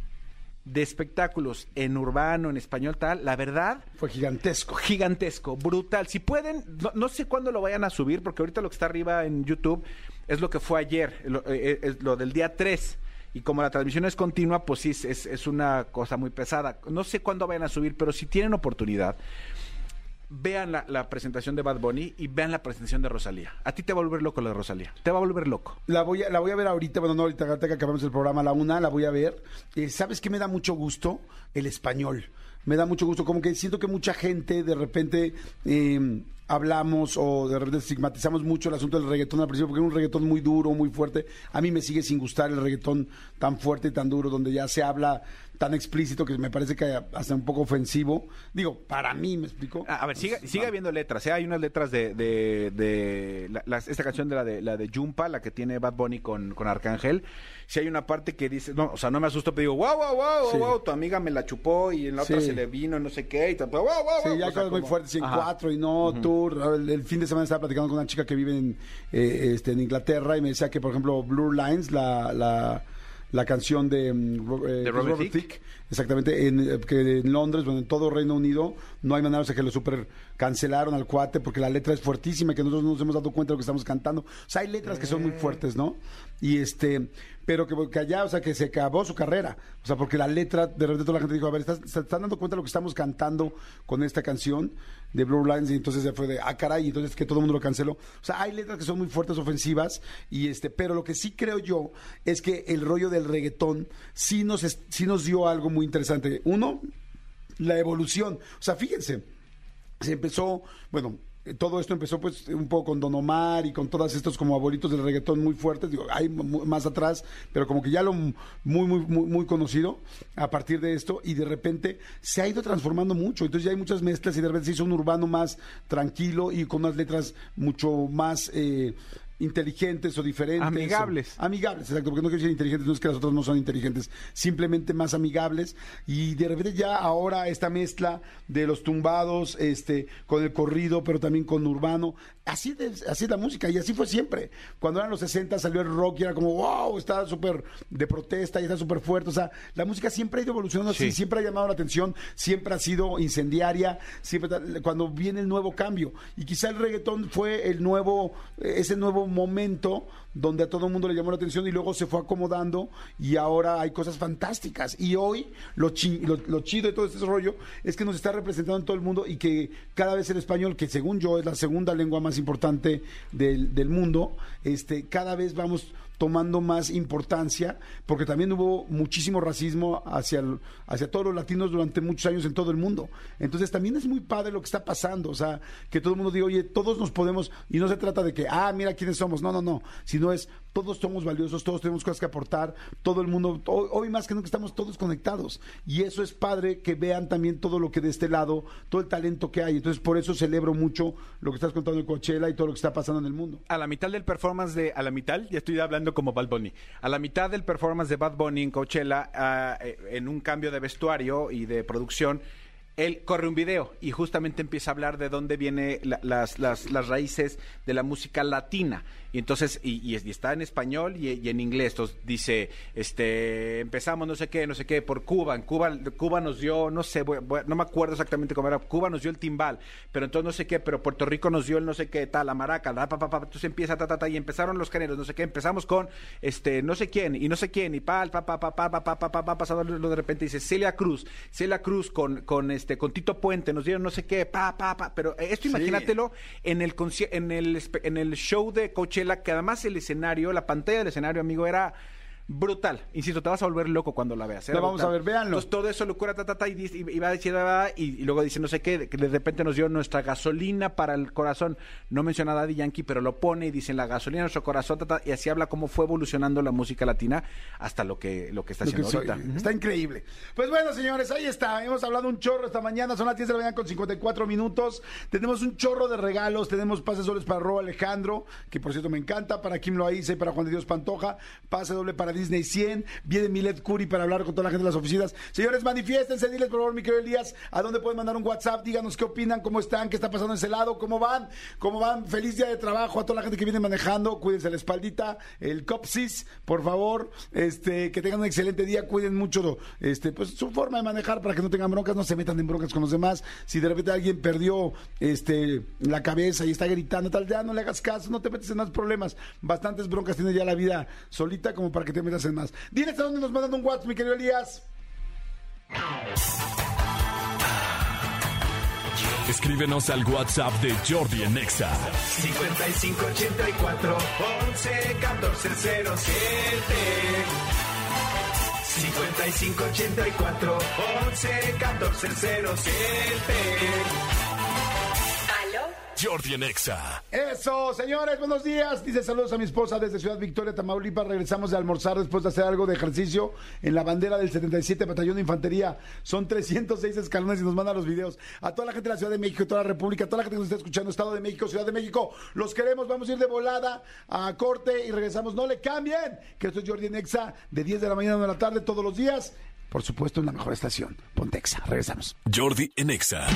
de espectáculos en urbano, en español, tal, la verdad, Fue gigantesco. gigantesco, brutal. Si pueden, no, no sé cuándo lo vayan a subir, porque ahorita lo que está arriba en YouTube es lo que fue ayer, lo, eh, es lo del día 3. Y como la transmisión es continua, pues sí, es, es una cosa muy pesada. No sé cuándo vayan a subir, pero si tienen oportunidad, vean la, la presentación de Bad Bunny y vean la presentación de Rosalía. A ti te va a volver loco lo de Rosalía. Te va a volver loco. La voy, a, la voy a ver ahorita, bueno, no ahorita, que acabamos el programa a la una, la voy a ver. Eh, ¿Sabes qué me da mucho gusto? El español. Me da mucho gusto, como que siento que mucha gente de repente eh, hablamos o de repente estigmatizamos mucho el asunto del reggaetón al principio, porque es un reggaetón muy duro, muy fuerte. A mí me sigue sin gustar el reggaetón tan fuerte y tan duro, donde ya se habla tan explícito que me parece que hasta un poco ofensivo. Digo, para mí, ¿me explico? A, a ver, sigue, sigue habiendo letras. ¿eh? Hay unas letras de, de, de la- las- esta canción de la de la de Jumpa, la que tiene Bad Bunny con, con Arcángel. Si hay una parte que dice, no, o sea, no me asusto, pero digo, wow, wow, wow, Sí. wow, tu amiga me la chupó y en la otra se le vino, no sé qué, y tal, wow, wow, wow. Sí, ya o sea, cosas muy como- fuertes, y en Ajá. cuatro y no tour. El, el fin de semana estaba platicando con una chica que vive en, eh, este, en Inglaterra y me decía que, por ejemplo, Blue Lines, la, la, la canción de, mm, eh, ¿De Robert Robert Thicke? Thicke, exactamente, en, eh, que en Londres, bueno, en todo Reino Unido, no hay manera, o sea, que lo super cancelaron al cuate porque la letra es fuertísima y que nosotros no nos hemos dado cuenta de lo que estamos cantando. O sea, hay letras que son muy fuertes, ¿no? Y este, pero que, que allá, o sea, que se acabó su carrera. O sea, porque la letra, de repente toda la gente dijo, a ver, ¿estás- ¿se están dando cuenta de lo que estamos cantando con esta canción de Blue Lines? Y entonces ya fue de, ah, caray, y entonces que todo el mundo lo canceló. O sea, hay letras que son muy fuertes, ofensivas, y este, pero lo que sí creo yo es que el rollo del reggaetón sí nos, sí nos dio algo muy interesante. Uno, la evolución. O sea, fíjense, se empezó, bueno, eh, todo esto empezó pues un poco con Don Omar y con todos estos como abuelitos del reggaetón muy fuertes, digo, hay más atrás, pero como que ya lo muy, muy, muy, muy conocido a partir de esto y de repente se ha ido transformando mucho, entonces ya hay muchas mezclas y de repente se hizo un urbano más tranquilo y con unas letras mucho más... eh, inteligentes o diferentes. Amigables. o- amigables, exacto, porque no quiero decir inteligentes, no es que las otras no son inteligentes, simplemente más amigables. Y de repente ya ahora esta mezcla de los tumbados, este, con el corrido, pero también con urbano. Así, de- así es la música, y así fue siempre. Cuando eran los 60 salió el rock y era como, wow, está súper de protesta y está súper fuerte. O sea, la música siempre ha ido evolucionando así, Sí. siempre ha llamado la atención, siempre ha sido incendiaria, siempre cuando viene el nuevo cambio. Y quizá el reggaetón fue el nuevo, ese nuevo momento donde a todo el mundo le llamó la atención y luego se fue acomodando y ahora hay cosas fantásticas. Y hoy lo, chi- lo, lo chido de todo este rollo es que nos está representando en todo el mundo y que cada vez el español, que según yo es la segunda lengua más importante del, del mundo, este, cada vez vamos tomando más importancia, porque también hubo muchísimo racismo hacia, hacia todos los latinos durante muchos años en todo el mundo. Entonces también es muy padre lo que está pasando, o sea, que todo el mundo diga, oye, todos nos podemos, y no se trata de que, ah, mira quiénes somos, no, no, no, sino es, todos somos valiosos, todos tenemos cosas que aportar, todo el mundo, hoy, más que nunca estamos todos conectados, y eso es padre que vean también todo lo que de este lado, todo el talento que hay, entonces por eso celebro mucho lo que estás contando de Coachella y todo lo que está pasando en el mundo. a la mitad del performance de a la mitad ya estoy hablando como Bad Bunny. A la mitad del performance de Bad Bunny en Coachella eh, en un cambio de vestuario y de producción él corre un video y justamente empieza a hablar de dónde viene la- las, las, las raíces de la música latina y entonces y, y es- y está en español y, y en inglés entonces dice este empezamos no sé qué no sé qué por Cuba en Cuba Cuba nos dio no sé voy- voy- no me acuerdo exactamente cómo era Cuba nos dio el timbal pero entonces no sé qué pero Puerto Rico nos dio el no sé qué tal la maraca la pa, pa, pa, entonces empieza ta, ta, ta, y empezaron los géneros no sé qué empezamos con este no sé quién y no sé quién y pal pa pa pa pa pa pa pa pa, pa pasado lo de repente dice Celia Cruz Celia Cruz con con este con Tito Puente nos dieron no sé qué pa pa pa pero eh, esto imagínatelo en el en el en el show de Que además el escenario la pantalla del escenario amigo era brutal insisto te vas a volver loco cuando la veas era La vamos brutal. a ver, véanlo. Entonces, todo eso locura ta, ta, ta, y, y, y va a decir y, y luego dice no sé qué que de repente nos dio nuestra gasolina para el corazón no menciona a Daddy Yankee pero lo pone y dice la gasolina nuestro corazón ta, ta, y así habla cómo fue evolucionando la música latina hasta lo que lo que está lo que haciendo soy. ahorita Está increíble. Pues bueno, señores, ahí está. Hemos hablado un chorro esta mañana. Son las 10 de la mañana con 54 minutos. Tenemos un chorro de regalos. Tenemos pases dobles para Ro Alejandro, que por cierto me encanta. Para Kim Loaiza y para Juan de Dios Pantoja. Pase doble para Disney 100. Viene Milet Curi para hablar con toda la gente de las oficinas. Señores, manifiéstense. Diles, por favor, mi querido Elías, a dónde pueden mandar un WhatsApp. Díganos qué opinan, cómo están, qué está pasando en ese lado, cómo van, cómo van. Feliz día de trabajo a toda la gente que viene manejando. Cuídense la espaldita, el copsis, por favor. Este, que tengan un excelente día. Cuiden mucho este, pues, su forma de manejar para que no tengan broncas, no se metan en broncas con los demás. Si de repente alguien perdió este, la cabeza y está gritando, tal, ya no le hagas caso, no te metes en más problemas. Bastantes broncas tiene ya la vida solita como para que te metas en más. Dile hasta dónde nos mandan un WhatsApp, mi querido Elías. Escríbenos al WhatsApp de Jordi en Exa. 5584 11 14 07 5584 11 14 07 ¿Aló? Jordi en Exa. Eso, señores, buenos días. Dice saludos a mi esposa desde Ciudad Victoria, Tamaulipas. Regresamos de almorzar después de hacer algo de ejercicio en la bandera del 77 Batallón de Infantería. Son 306 escalones y nos mandan los videos. A toda la gente de la Ciudad de México, toda la República, toda la gente que nos está escuchando, Estado de México, Ciudad de México. Los queremos, vamos a ir de volada a corte y regresamos. No le cambien, que esto es Jordi Nexa de 10 de la mañana a 9 de la tarde todos los días. Por supuesto, en la mejor estación, Pontexa. Regresamos. Jordi en Exa.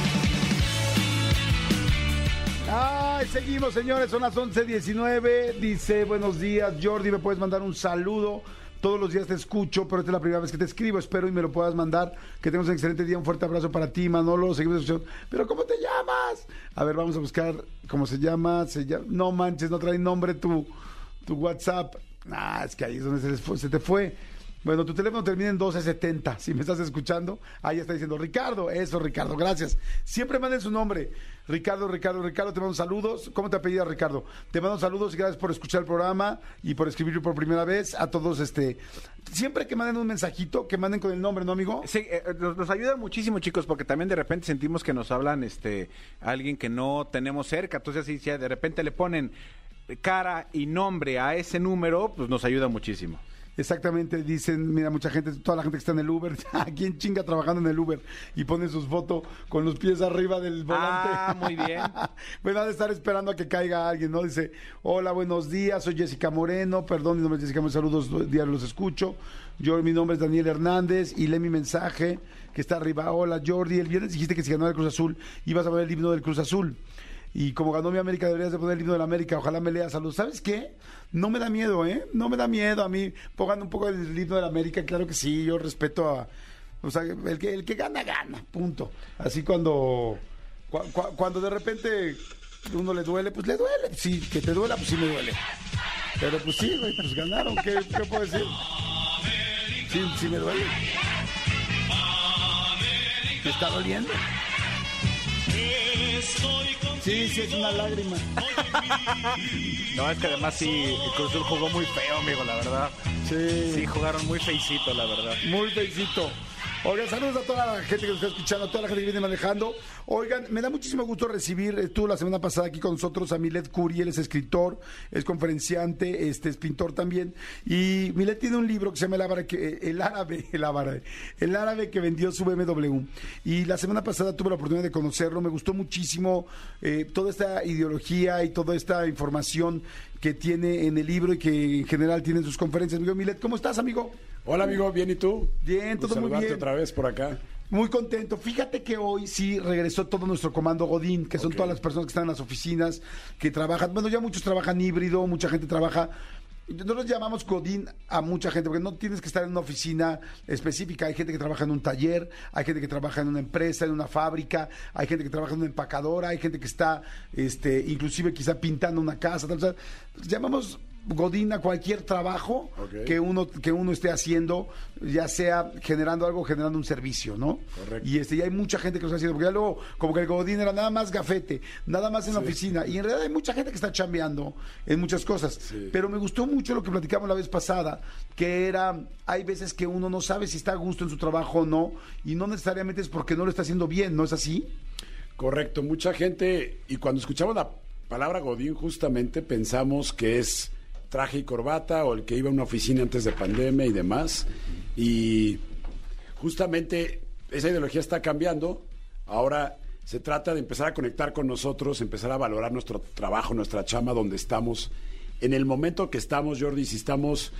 Ay, seguimos, señores, son las 11.19. Dice, buenos días, Jordi, ¿me puedes mandar un saludo Todos los días te escucho, pero esta es la primera vez que te escribo. Espero y me lo puedas mandar. Que tengas un excelente día. Un fuerte abrazo para ti, Manolo. Seguimos escuchando. Pero ¿cómo te llamas? A ver, vamos a buscar cómo se llama. No manches, no trae nombre tu, tu WhatsApp. Ah, es que ahí es donde se te fue. Bueno, tu teléfono termina en 1270. Si me estás escuchando, ahí está diciendo Ricardo. Eso, Ricardo, gracias. Siempre manden su nombre. Ricardo, Ricardo, Ricardo, te mando saludos. ¿Cómo te apellidas, Ricardo? Te mando saludos y gracias por escuchar el programa y por escribir por primera vez. A todos, este. Siempre que manden un mensajito, que manden con el nombre, ¿no, amigo? Sí, eh, nos, nos ayuda muchísimo, chicos, porque también de repente sentimos que nos hablan este alguien que no tenemos cerca. Entonces, si, si de repente le ponen cara y nombre a ese número, pues nos ayuda muchísimo. Exactamente, dicen, mira, mucha gente, toda la gente que está en el Uber, ¿quién chinga trabajando en el Uber? Y ponen sus fotos con los pies arriba del volante. Ah, muy bien. pues van a estar esperando a que caiga alguien, ¿no? Dice, hola, buenos días, soy Jessica Moreno, perdón, mi nombre es Jessica Moreno, saludos, diario los escucho. Yo, mi nombre es Daniel Hernández y lee mi mensaje que está arriba. Hola, Jordi, el viernes dijiste que si ganó el Cruz Azul ibas a ver el himno del Cruz Azul. Y como ganó mi América, deberías de poner el himno de la América. Ojalá me leas salud. ¿Sabes qué? No me da miedo, ¿eh? No me da miedo a mí. Pongan un poco el himno de la América. Claro que sí, yo respeto a... O sea, el que, el que gana, gana. Punto. Así cuando... cua- cua- cuando de repente uno le duele, pues le duele. Sí, que te duela, pues sí me duele. Pero pues sí, pues ganaron. ¿Qué, qué puedo decir? Sí, sí me duele. ¿Me está doliendo? Sí, sí, es una lágrima. No, es que además sí, el Cruz Azul jugó muy feo, amigo, la verdad. Sí, Sí, jugaron muy feicito, la verdad. muy felicito. Oigan, saludos a toda la gente que nos está escuchando, a toda la gente que viene manejando. Oigan, me da muchísimo gusto recibir, estuvo la semana pasada aquí con nosotros a Milet Curi, él es escritor, es conferenciante, este es pintor también. Y Milet tiene un libro que se llama El árabe árabe, el árabe, el árabe que vendió su BMW. Y la semana pasada tuve la oportunidad de conocerlo, me gustó muchísimo eh, toda esta ideología y toda esta información que tiene en el libro y que en general tiene en sus conferencias. Amigo Milet, ¿cómo estás, amigo? Hola amigo, ¿bien y tú? Bien, todo muy bien. otra vez por acá. Muy contento. Fíjate que hoy sí regresó todo nuestro comando Godín, que son todas las personas que están en las oficinas, que trabajan. Bueno, ya muchos trabajan híbrido, mucha gente trabaja. Nosotros llamamos Godín a mucha gente, porque no tienes que estar en una oficina específica. Hay gente que trabaja en un taller, hay gente que trabaja en una empresa, en una fábrica, hay gente que trabaja en una empacadora, hay gente que está, este, inclusive quizá pintando una casa. tal, llamamos Godín a cualquier trabajo que uno que uno esté haciendo, ya sea generando algo, generando un servicio, ¿no? Correcto. Y este, y hay mucha gente que lo está haciendo, porque ya luego, como que el Godín era nada más gafete, nada más en la oficina. Y en realidad hay mucha gente que está chambeando en muchas cosas. Sí. Pero me gustó mucho lo que platicamos la vez pasada, que era, hay veces que uno no sabe si está a gusto en su trabajo o no, y no necesariamente es porque no lo está haciendo bien, ¿no es así? Correcto, mucha gente, y cuando escuchamos la palabra Godín, justamente pensamos que es traje y corbata o el que iba a una oficina antes de pandemia y demás. Y justamente esa ideología está cambiando. Ahora se trata de empezar a conectar con nosotros, empezar a valorar nuestro trabajo, nuestra chama, donde estamos. En el momento que estamos, Jordi, si estamos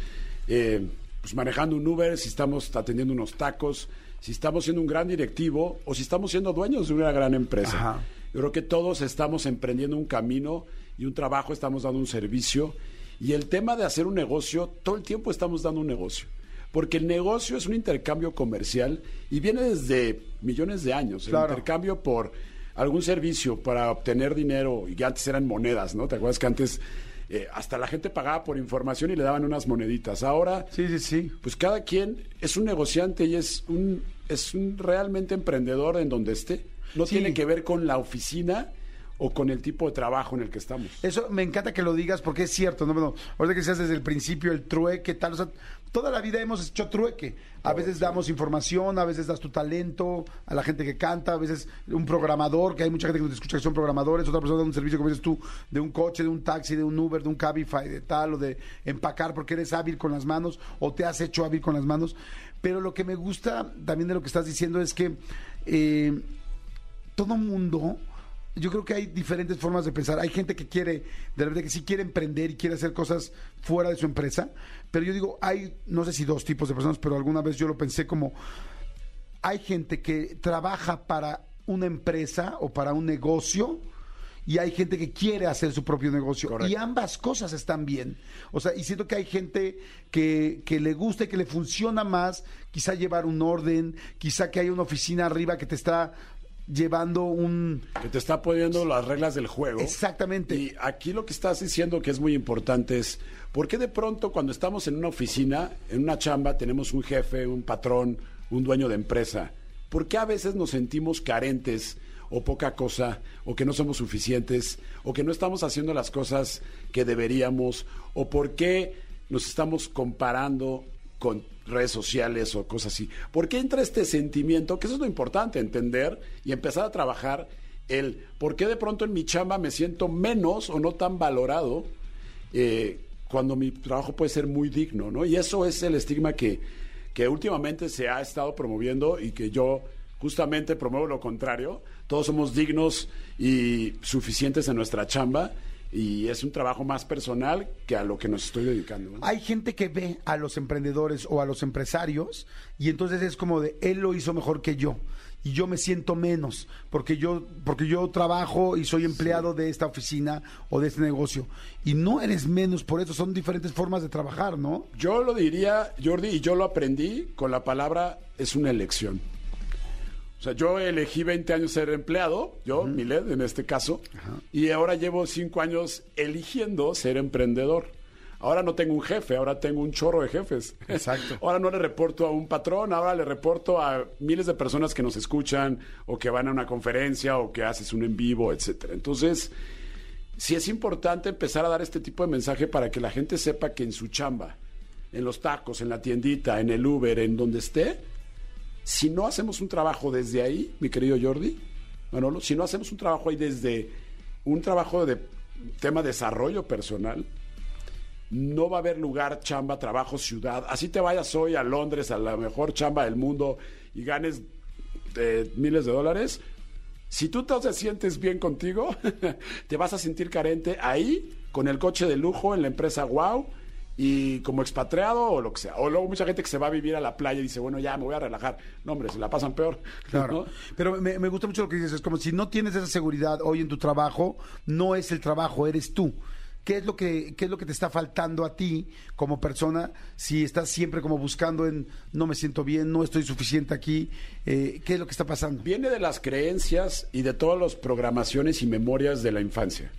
eh, pues manejando un Uber, si estamos atendiendo unos tacos, si estamos siendo un gran directivo o si estamos siendo dueños de una gran empresa. Ajá. Yo creo que todos estamos emprendiendo un camino y un trabajo, estamos dando un servicio. Y el tema de hacer un negocio, todo el tiempo estamos dando un negocio. Porque el negocio es un intercambio comercial y viene desde millones de años. Claro. El intercambio por algún servicio para obtener dinero, y antes eran monedas, ¿no? ¿Te acuerdas que antes eh, hasta la gente pagaba por información y le daban unas moneditas? Ahora Sí, sí, sí. pues cada quien es un negociante y es un, es un realmente emprendedor en donde esté. No Sí. tiene que ver con la oficina o con el tipo de trabajo en el que estamos. Eso me encanta que lo digas porque es cierto, ¿no? Bueno, ahorita que decías desde el principio el trueque, tal, o sea, toda la vida hemos hecho trueque. A veces damos información, a veces das tu talento a la gente que canta, a veces un programador, que hay mucha gente que nos escucha que son programadores, otra persona da un servicio, como dices tú, de un coche, de un taxi, de un Uber, de un Cabify, de tal, o de empacar porque eres hábil con las manos o te has hecho hábil con las manos. Pero lo que me gusta también de lo que estás diciendo es que eh, todo mundo, yo creo que hay diferentes formas de pensar. Hay gente que quiere, de repente que sí quiere emprender y quiere hacer cosas fuera de su empresa, pero yo digo, hay, no sé si dos tipos de personas, pero alguna vez yo lo pensé como, hay gente que trabaja para una empresa o para un negocio y hay gente que quiere hacer su propio negocio. Correcto. Y ambas cosas están bien. O sea, y siento que hay gente que, que le gusta y que le funciona más, quizá llevar un orden, quizá que hay una oficina arriba que te está llevando un... Que te está poniendo las reglas del juego. Exactamente. Y aquí lo que estás diciendo que es muy importante es, ¿por qué de pronto cuando estamos en una oficina, en una chamba, tenemos un jefe, un patrón, un dueño de empresa? ¿Por qué a veces nos sentimos carentes o poca cosa, o que no somos suficientes, o que no estamos haciendo las cosas que deberíamos, o por qué nos estamos comparando con redes sociales o cosas así? ¿Por qué entra este sentimiento? Que eso es lo importante, entender y empezar a trabajar el por qué de pronto en mi chamba me siento menos o no tan valorado eh, cuando mi trabajo puede ser muy digno, ¿no? Y eso es el estigma que, que últimamente se ha estado promoviendo y que yo justamente promuevo lo contrario. Todos somos dignos y suficientes en nuestra chamba y es un trabajo más personal que a lo que nos estoy dedicando. ¿no? Hay gente que ve a los emprendedores o a los empresarios y entonces es como de él lo hizo mejor que yo y yo me siento menos porque yo porque yo trabajo y soy empleado de esta oficina o de este negocio y no eres menos por eso son diferentes formas de trabajar, ¿no? Yo lo diría, Jordi, y yo lo aprendí con la palabra es una elección. O sea, yo elegí 20 años ser empleado, yo, Milet, en este caso, y ahora llevo 5 años eligiendo ser emprendedor. Ahora no tengo un jefe, ahora tengo un chorro de jefes. Exacto. ahora no le reporto a un patrón, ahora le reporto a miles de personas que nos escuchan o que van a una conferencia o que haces un en vivo, etcétera. Entonces, sí es importante empezar a dar este tipo de mensaje para que la gente sepa que en su chamba, en los tacos, en la tiendita, en el Uber, en donde esté, si no hacemos un trabajo desde ahí, mi querido Jordi, Manolo, si no hacemos un trabajo ahí desde un trabajo de tema desarrollo personal, no va a haber lugar, chamba, trabajo, ciudad. Así te vayas hoy a Londres, a la mejor chamba del mundo y ganes eh, miles de dólares. Si tú te sientes bien contigo, te vas a sentir carente ahí, con el coche de lujo en la empresa Wow y como expatriado o lo que sea. O luego mucha gente que se va a vivir a la playa y dice, bueno, ya me voy a relajar. No, hombre, se la pasan peor. Claro. ¿no? Pero me, me gusta mucho lo que dices. Es como si no tienes esa seguridad hoy en tu trabajo, no es el trabajo, eres tú. ¿Qué es lo que, qué es lo que te está faltando a ti como persona si estás siempre como buscando en no me siento bien, no estoy suficiente aquí? Eh, ¿Qué es lo que está pasando? Viene de las creencias y de todas las programaciones y memorias de la infancia.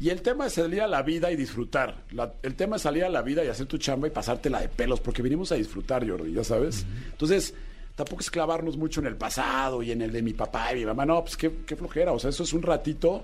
Y el tema es salir a la vida y disfrutar. La- el tema es salir a la vida y hacer tu chamba y pasártela de pelos, porque vinimos a disfrutar, Jordi, ya sabes. Entonces, tampoco es clavarnos mucho en el pasado y en el de mi papá y mi mamá. No, pues qué, qué flojera. O sea, eso es un ratito,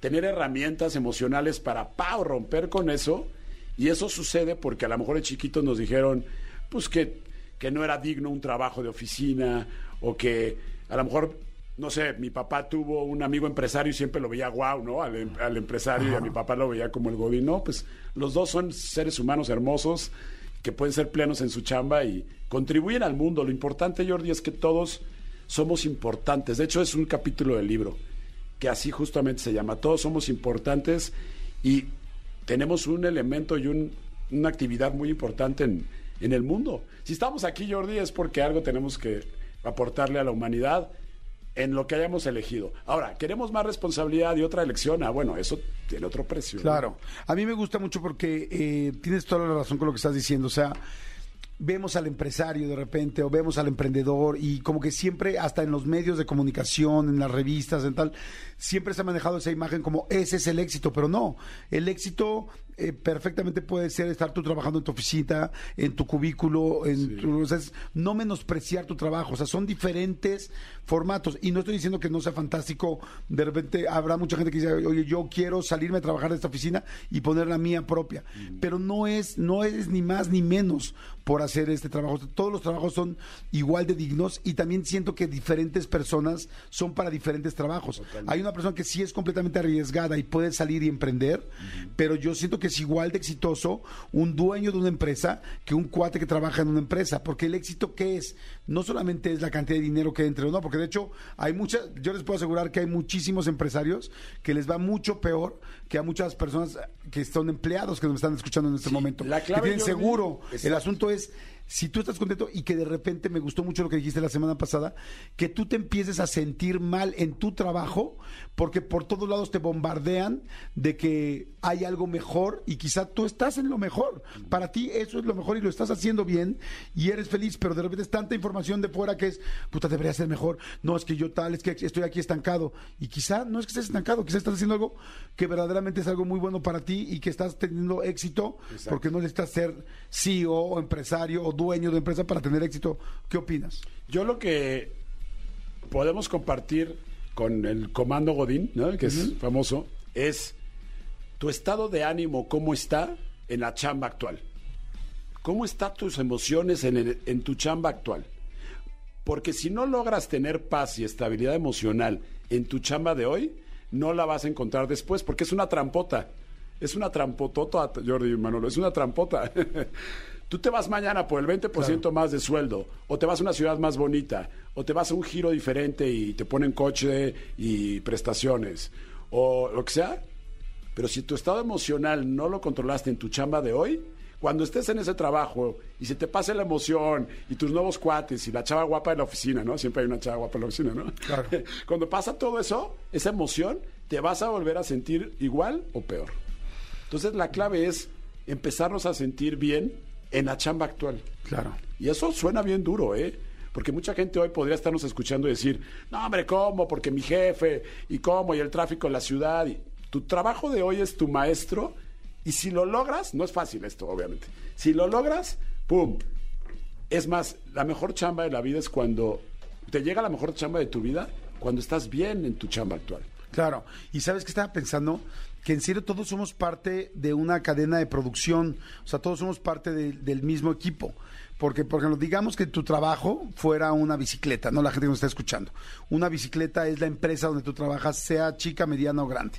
tener herramientas emocionales para, pau, romper con eso. Y eso sucede porque a lo mejor de chiquitos nos dijeron, pues que, que no era digno un trabajo de oficina o que a lo mejor no sé, mi papá tuvo un amigo empresario y siempre lo veía guau, ¿no? Al, em- al empresario y a mi papá lo veía como el godín. No, pues los dos son seres humanos hermosos que pueden ser plenos en su chamba y contribuyen al mundo. Lo importante, Jordi, es que todos somos importantes. De hecho, es un capítulo del libro que así justamente se llama. Todos somos importantes y tenemos un elemento y un- una actividad muy importante en, en el mundo. Si estamos aquí, Jordi, es porque algo tenemos que aportarle a la humanidad en lo que hayamos elegido. Ahora, ¿queremos más responsabilidad y otra elección? Ah, bueno, eso tiene otro precio. Claro. A mí me gusta mucho porque eh, tienes toda la razón con lo que estás diciendo. O sea, vemos al empresario de repente o vemos al emprendedor y como que siempre, hasta en los medios de comunicación, en las revistas, en tal, siempre se ha manejado esa imagen como ese es el éxito, pero no. El éxito eh, perfectamente puede ser estar tú trabajando en tu oficina, en tu cubículo, en tu- o sea, es no menospreciar tu trabajo. O sea, son diferentes formatos. Y no estoy diciendo que no sea fantástico. De repente habrá mucha gente que dice, oye, yo quiero salirme a trabajar de esta oficina y poner la mía propia. Pero no es, no es ni más ni menos por hacer este trabajo. Todos los trabajos son igual de dignos y también siento que diferentes personas son para diferentes trabajos. Hay una persona que sí es completamente arriesgada y puede salir y emprender, pero yo siento que es igual de exitoso un dueño de una empresa que un cuate que trabaja en una empresa, porque el éxito qué es? No solamente es la cantidad de dinero que entre o no, porque de hecho hay muchas, yo les puedo asegurar que hay muchísimos empresarios que les va mucho peor que a muchas personas que son empleados que nos están escuchando en este Sí, momento, la que clave, tienen Jordi, seguro. El asunto es si tú estás contento y que de repente me gustó mucho lo que dijiste la semana pasada, que tú te empieces a sentir mal en tu trabajo porque por todos lados te bombardean de que hay algo mejor y quizá tú estás en lo mejor. Para ti eso es lo mejor y lo estás haciendo bien y eres feliz, pero de repente es tanta información de fuera que es, puta, debería ser mejor. No, es que yo tal, es que estoy aquí estancado. Y quizá no es que estés estancado, quizá estás haciendo algo que verdaderamente es algo muy bueno para ti y que estás teniendo éxito Exacto. porque no necesitas ser CEO o empresario o dueño de empresa para tener éxito. ¿Qué opinas? Yo lo que podemos compartir con el comando Godín, ¿no? que es famoso, es tu estado de ánimo, cómo está en la chamba actual. ¿Cómo están tus emociones en, el- en tu chamba actual? Porque si no logras tener paz y estabilidad emocional en tu chamba de hoy, no la vas a encontrar después, porque es una trampota. Es una trampotota, Jordi Manolo, es una trampota. Tú te vas mañana por el 20% más de sueldo, o te vas a una ciudad más bonita, o te vas a un giro diferente y te ponen coche y prestaciones, o lo que sea. Pero si tu estado emocional no lo controlaste en tu chamba de hoy, cuando estés en ese trabajo y se te pase la emoción y tus nuevos cuates y la chava guapa de la oficina, ¿no? Siempre hay una chava guapa en la oficina, ¿no? Claro. Cuando pasa todo eso, esa emoción, te vas a volver a sentir igual o peor. Entonces la clave es empezarnos a sentir bien en la chamba actual. Claro. Y eso suena bien duro, ¿eh? Porque mucha gente hoy podría estarnos escuchando y decir, no, hombre, ¿cómo? Porque mi jefe, y cómo, y el tráfico en la ciudad. Y tu trabajo de hoy es tu maestro, y si lo logras, no es fácil esto, obviamente. Si lo logras, ¡pum! Es más, la mejor chamba de la vida es cuando te llega la mejor chamba de tu vida, cuando estás bien en tu chamba actual. Claro, y sabes que estaba pensando que en serio todos somos parte de una cadena de producción, o sea, todos somos parte de- del mismo equipo. Porque, por ejemplo, digamos que tu trabajo fuera una bicicleta, no la gente que nos está escuchando. Una bicicleta es la empresa donde tú trabajas, sea chica, mediana o grande.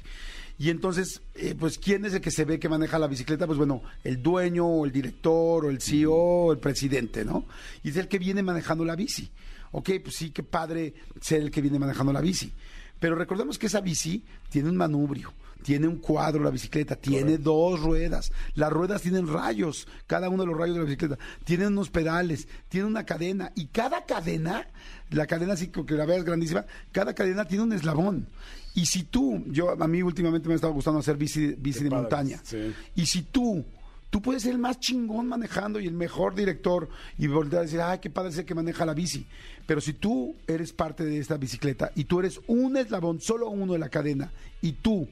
Y entonces, eh, pues, ¿quién es el que se ve que maneja la bicicleta? Pues bueno, el dueño, o el director, o el CEO, o el presidente, ¿no? Y es el que viene manejando la bici. Ok, pues sí, qué padre ser el que viene manejando la bici. Pero recordemos que esa bici tiene un manubrio, tiene un cuadro la bicicleta, tiene dos ruedas. Las ruedas tienen rayos, cada uno de los rayos de la bicicleta. Tienen unos pedales, tiene una cadena. Y cada cadena, la cadena así que la veas grandísima, cada cadena tiene un eslabón. Y si tú, yo a mí últimamente me ha estado gustando hacer bici, bici de padre, montaña. sí. Y si tú, tú puedes ser el más chingón manejando y el mejor director y voltear a decir, ay, qué padre ser que maneja la bici. Pero si tú eres parte de esta bicicleta y tú eres un eslabón, solo uno de la cadena, y tú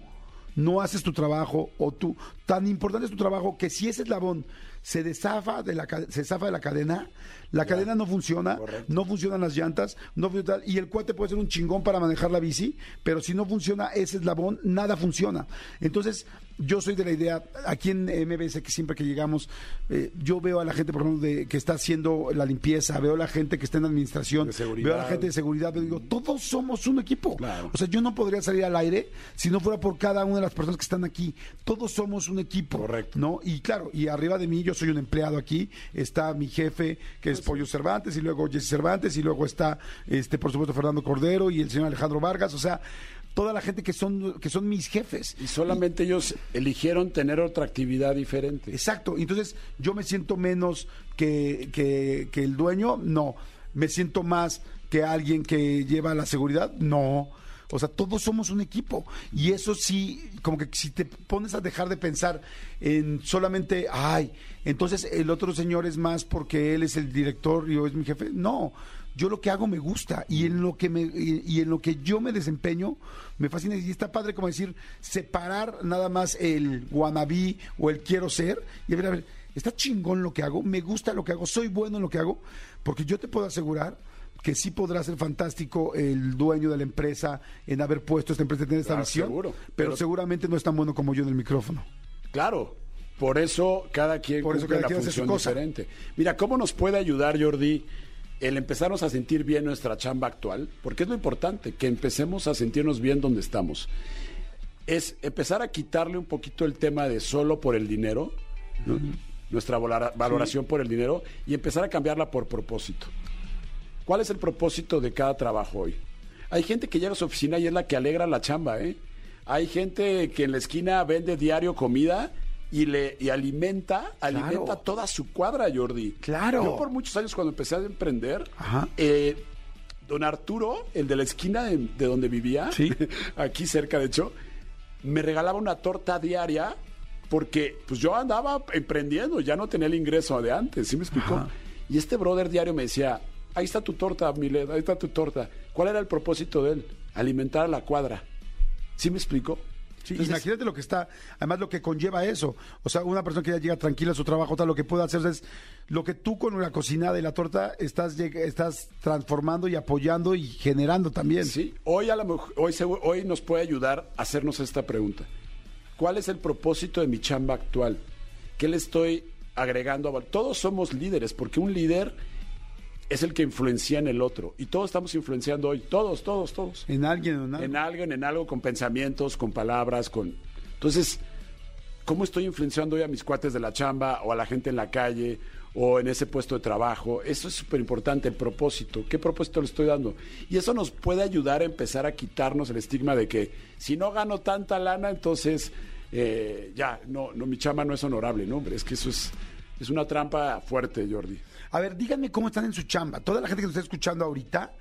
no haces tu trabajo o tú, tan importante es tu trabajo que si ese eslabón se desafa de la, se zafa de la cadena, la cadena no funciona, correcto. no funcionan las llantas, no funciona, y el cuate puede ser un chingón para manejar la bici, pero si no funciona ese eslabón, nada funciona. Entonces, yo soy de la idea, aquí en MBS, que siempre que llegamos, eh, yo veo a la gente, por ejemplo, de, que está haciendo la limpieza, veo a la gente que está en administración, veo a la gente de seguridad, yo digo, todos somos un equipo. Claro. O sea, yo no podría salir al aire si no fuera por cada una de las personas que están aquí. Todos somos un equipo. Correcto. ¿no? Y claro, y arriba de mí, yo soy un empleado aquí, está mi jefe, que es Pollo Cervantes, y luego Jesse Cervantes, y luego está, este, por supuesto, Fernando Cordero y el señor Alejandro Vargas, o sea, toda la gente que son, que son mis jefes. Y solamente ellos eligieron tener otra actividad diferente. Exacto. Entonces, yo me siento menos que, que, que el dueño, no. Me siento más que alguien que lleva la seguridad, no. O sea, todos somos un equipo. Y eso sí, como que si te pones a dejar de pensar en solamente, ay, entonces el otro señor es más porque él es el director y yo es mi jefe. No. Yo lo que hago me gusta y en lo que me y, en lo que yo me desempeño me fascina y está padre como decir separar nada más el wannabe o el quiero ser y a ver a ver está chingón lo que hago me gusta lo que hago soy bueno en lo que hago porque yo te puedo asegurar que sí podrá ser fantástico el dueño de la empresa en haber puesto esta empresa tener esta Ah, visión seguro. pero, Pero- seguramente no es tan bueno como yo en el micrófono Claro, por eso cada quien Por eso cumple cada la quien hace su función cosa. diferente. Mira, ¿cómo nos puede ayudar, Jordi, el empezarnos a sentir bien nuestra chamba actual? Porque es lo importante, que empecemos a sentirnos bien donde estamos. Es empezar a quitarle un poquito el tema de solo por el dinero, ¿no? nuestra valora- valoración por el dinero, y empezar a cambiarla por propósito. ¿Cuál es el propósito de cada trabajo hoy? Hay gente que llega a su oficina y es la que alegra la chamba, ¿eh? Hay gente que en la esquina vende diario comida y le y alimenta, alimenta toda su cuadra, Jordi. Claro. Yo por muchos años cuando empecé a emprender, Ajá. eh, don Arturo, el de la esquina de, de donde vivía, Sí. aquí cerca de hecho, me regalaba una torta diaria porque pues yo andaba emprendiendo, ya no tenía el ingreso de antes, ¿sí me explicó? Ajá. Y este brother diario me decía, ahí está tu torta, Milet, ahí está tu torta. ¿Cuál era el propósito de él? Alimentar a la cuadra. ¿Sí me? Sí, Entonces, imagínate lo que está, además lo que conlleva eso. O sea, una persona que ya llega tranquila a su trabajo, tal, lo que puede hacer es lo que tú con la cocinada y la torta estás, estás transformando y apoyando y generando también. Sí, hoy, a hoy, se- hoy nos puede ayudar a hacernos esta pregunta. ¿Cuál es el propósito de mi chamba actual? ¿Qué le estoy agregando? a Todos somos líderes, porque un líder es el que influencia en el otro. Y todos estamos influenciando hoy, todos, todos, todos. En alguien, en algo. En alguien, en algo, con pensamientos, con palabras, con... Entonces, ¿cómo estoy influenciando hoy a mis cuates de la chamba o a la gente en la calle o en ese puesto de trabajo? Eso es súper importante, el propósito. ¿Qué propósito le estoy dando? Y eso nos puede ayudar a empezar a quitarnos el estigma de que si no gano tanta lana, entonces eh, ya, no, no, mi chamba no es honorable, ¿no? Hombre, es que eso es, es una trampa fuerte, Jordi. A ver, díganme cómo están en su chamba. Toda la gente que nos está escuchando ahorita,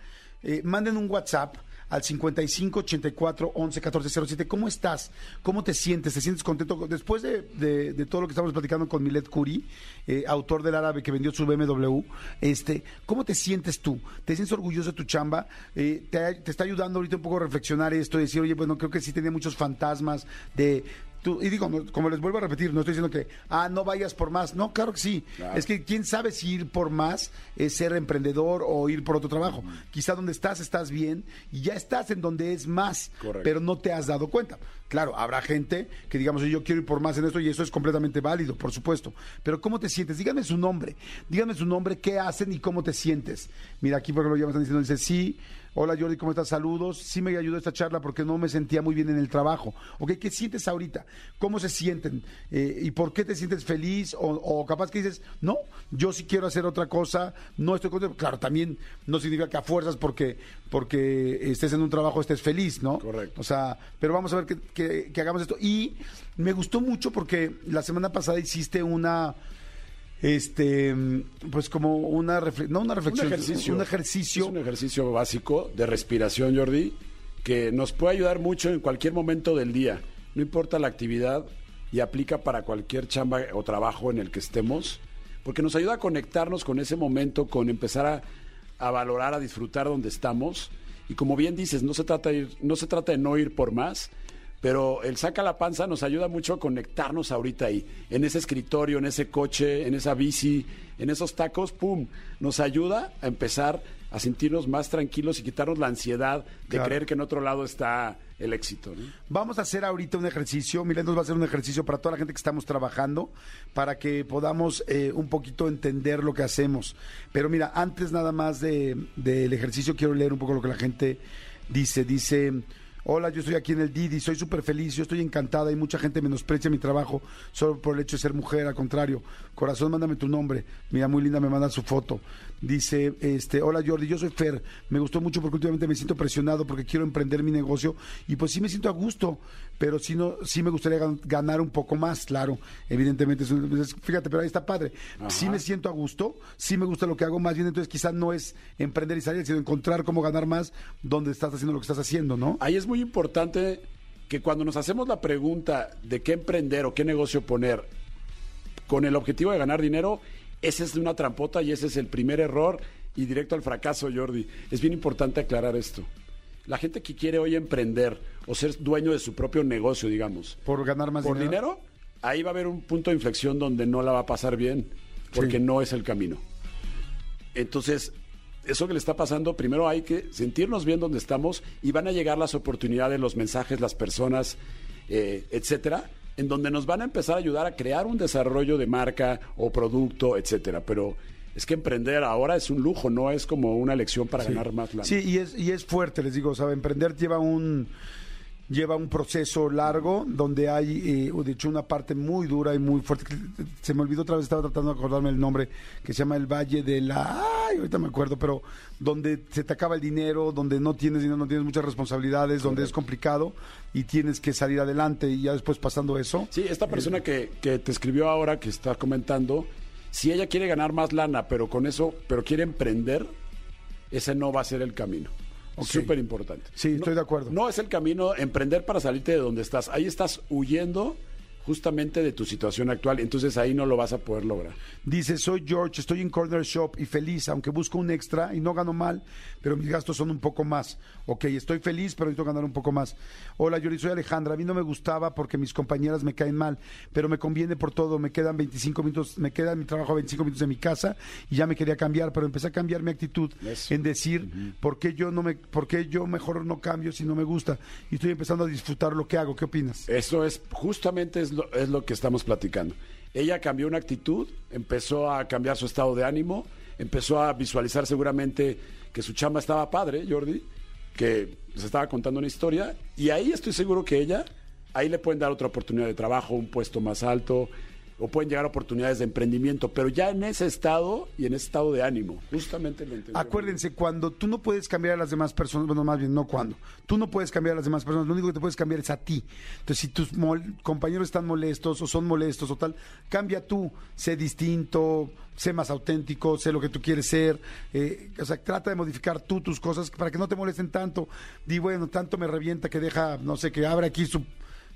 eh, manden un WhatsApp al 55 84 11 14 07. ¿Cómo estás? ¿Cómo te sientes? ¿Te sientes contento? Después de, todo lo que estamos platicando con Milet Curi, eh, autor del árabe que vendió su BMW, este, ¿cómo te sientes tú? ¿Te sientes orgulloso de tu chamba? Eh, te, te está ayudando ahorita un poco a reflexionar esto y decir, oye, bueno, creo que sí tenía muchos fantasmas de... tú- y digo, no- como les vuelvo a repetir, no estoy diciendo que, ah, no vayas por más. No, claro que sí. Claro. Es que quién sabe si ir por más es ser emprendedor o ir por otro trabajo. Quizá donde estás estás bien y ya estás en donde es más, Correcto. pero no te has dado cuenta. Claro, habrá gente que digamos, "Oye, yo quiero ir por más en esto y eso es completamente válido, por supuesto. Pero ¿cómo te sientes? Díganme su nombre. Díganme su nombre, qué hacen y cómo te sientes. Mira, aquí por ejemplo ya me están diciendo, dice, sí, hola Jordi, ¿cómo estás? Saludos. Sí me ayudó esta charla porque no me sentía muy bien en el trabajo. Ok, ¿qué sientes ahorita? ¿Cómo se sienten? Eh, ¿Y por qué te sientes feliz? O, o capaz que dices, no, yo sí quiero hacer otra cosa, no estoy contento. Claro, también no significa que a fuerzas porque, porque estés en un trabajo estés feliz, ¿no? Correcto. O sea, pero vamos a ver que, que- que hagamos esto. Y me gustó mucho porque la semana pasada hiciste una, este, pues como una, refle- no una reflexión, un ejercicio. un ejercicio. Es un ejercicio básico de respiración, Jordi, que nos puede ayudar mucho en cualquier momento del día. No importa la actividad y aplica para cualquier chamba o trabajo en el que estemos, porque nos ayuda a conectarnos con ese momento, con empezar a, a valorar, a disfrutar donde estamos. Y como bien dices, no se trata de ir- no se trata de no ir por más, pero el saca la panza nos ayuda mucho a conectarnos ahorita ahí, en ese escritorio, en ese coche, en esa bici, en esos tacos, pum, nos ayuda a empezar a sentirnos más tranquilos y quitarnos la ansiedad de Claro. creer que en otro lado está el éxito. ¿no? Vamos a hacer ahorita un ejercicio. Miren, nos va a hacer un ejercicio para toda la gente que estamos trabajando, para que podamos eh, un poquito entender lo que hacemos. Pero mira, antes nada más de- del ejercicio, quiero leer un poco lo que la gente dice. Dice. Hola, yo estoy aquí en el Didi, soy súper feliz, yo estoy encantada y mucha gente menosprecia mi trabajo solo por el hecho de ser mujer, al contrario. Corazón, mándame tu nombre. Mira, muy linda, me manda su foto. Dice, este, hola Jordi, yo soy Fer. Me gustó mucho porque últimamente me siento presionado porque quiero emprender mi negocio y pues sí me siento a gusto, pero sí, no, sí me gustaría gan- ganar un poco más, claro. Evidentemente, es un- es- fíjate, pero ahí está padre. Sí me siento a gusto, sí me gusta lo que hago, más bien entonces quizás no es emprender y salir, sino encontrar cómo ganar más donde estás haciendo lo que estás haciendo, ¿no? Ahí es muy importante que cuando nos hacemos la pregunta de qué emprender o qué negocio poner con el objetivo de ganar dinero, ese es una trampota y ese es el primer error y directo al fracaso, Jordi. Es bien importante aclarar esto. La gente que quiere hoy emprender o ser dueño de su propio negocio, digamos, Por ganar más por dinero, ahí va a haber un punto de inflexión donde no la va a pasar bien, porque Sí. no es el camino. Entonces, eso que le está pasando, primero hay que sentirnos bien donde estamos y van a llegar las oportunidades, los mensajes, las personas, eh, etcétera, en donde nos van a empezar a ayudar a crear un desarrollo de marca o producto, etcétera. Pero es que emprender ahora es un lujo, no es como una lección para ganar más lana. Sí, y es, y es fuerte, les digo, o sea, emprender lleva un lleva un proceso largo donde hay, eh, de hecho, una parte muy dura y muy fuerte. Se me olvidó otra vez, estaba tratando de acordarme el nombre, que se llama el Valle de la... Ay, ahorita me acuerdo, pero donde se te acaba el dinero, donde no tienes dinero, no tienes muchas responsabilidades, donde es complicado y tienes que salir adelante y ya después pasando eso. Sí, esta persona que, que te escribió ahora, que está comentando, si ella quiere ganar más lana, pero con eso, pero quiere emprender, ese no va a ser el camino. Ok. Súper importante. Sí, estoy de acuerdo. No es el camino emprender para salirte de donde estás. Ahí estás huyendo justamente de tu situación actual. Entonces ahí no lo vas a poder lograr. Dice, soy George, estoy en Corner Shop y feliz, aunque busco un extra y no gano mal, pero mis gastos son un poco más. Ok, estoy feliz, pero necesito ganar un poco más. Hola, Yuri, soy Alejandra. A mí no me gustaba porque mis compañeras me caen mal, pero me conviene por todo. Me quedan 25 minutos, me queda mi trabajo a 25 minutos de mi casa y ya me quería cambiar, pero empecé a cambiar mi actitud Eso. en decir, ¿por qué yo no me, por qué yo mejor no cambio si no me gusta? Y estoy empezando a disfrutar lo que hago. ¿Qué opinas? Eso es justamente es es lo que estamos platicando. Ella cambió una actitud, empezó a cambiar su estado de ánimo, empezó a visualizar seguramente que su chamba estaba padre, Jordi, que se estaba contando una historia, y ahí estoy seguro que ella, ahí le pueden dar otra oportunidad de trabajo, un puesto más alto, o pueden llegar oportunidades de emprendimiento, pero ya en ese estado y en ese estado de ánimo, justamente lo entendió. Acuérdense, cuando tú no puedes cambiar a las demás personas, bueno, más bien, no cuando, tú no puedes cambiar a las demás personas, lo único que te puedes cambiar es a ti. Entonces, si tus compañeros están molestos o son molestos o tal, cambia tú, sé distinto, sé más auténtico, sé lo que tú quieres ser, eh, o sea, trata de modificar tú tus cosas para que no te molesten tanto. Di, bueno, tanto me revienta que deja, no sé, que abre aquí su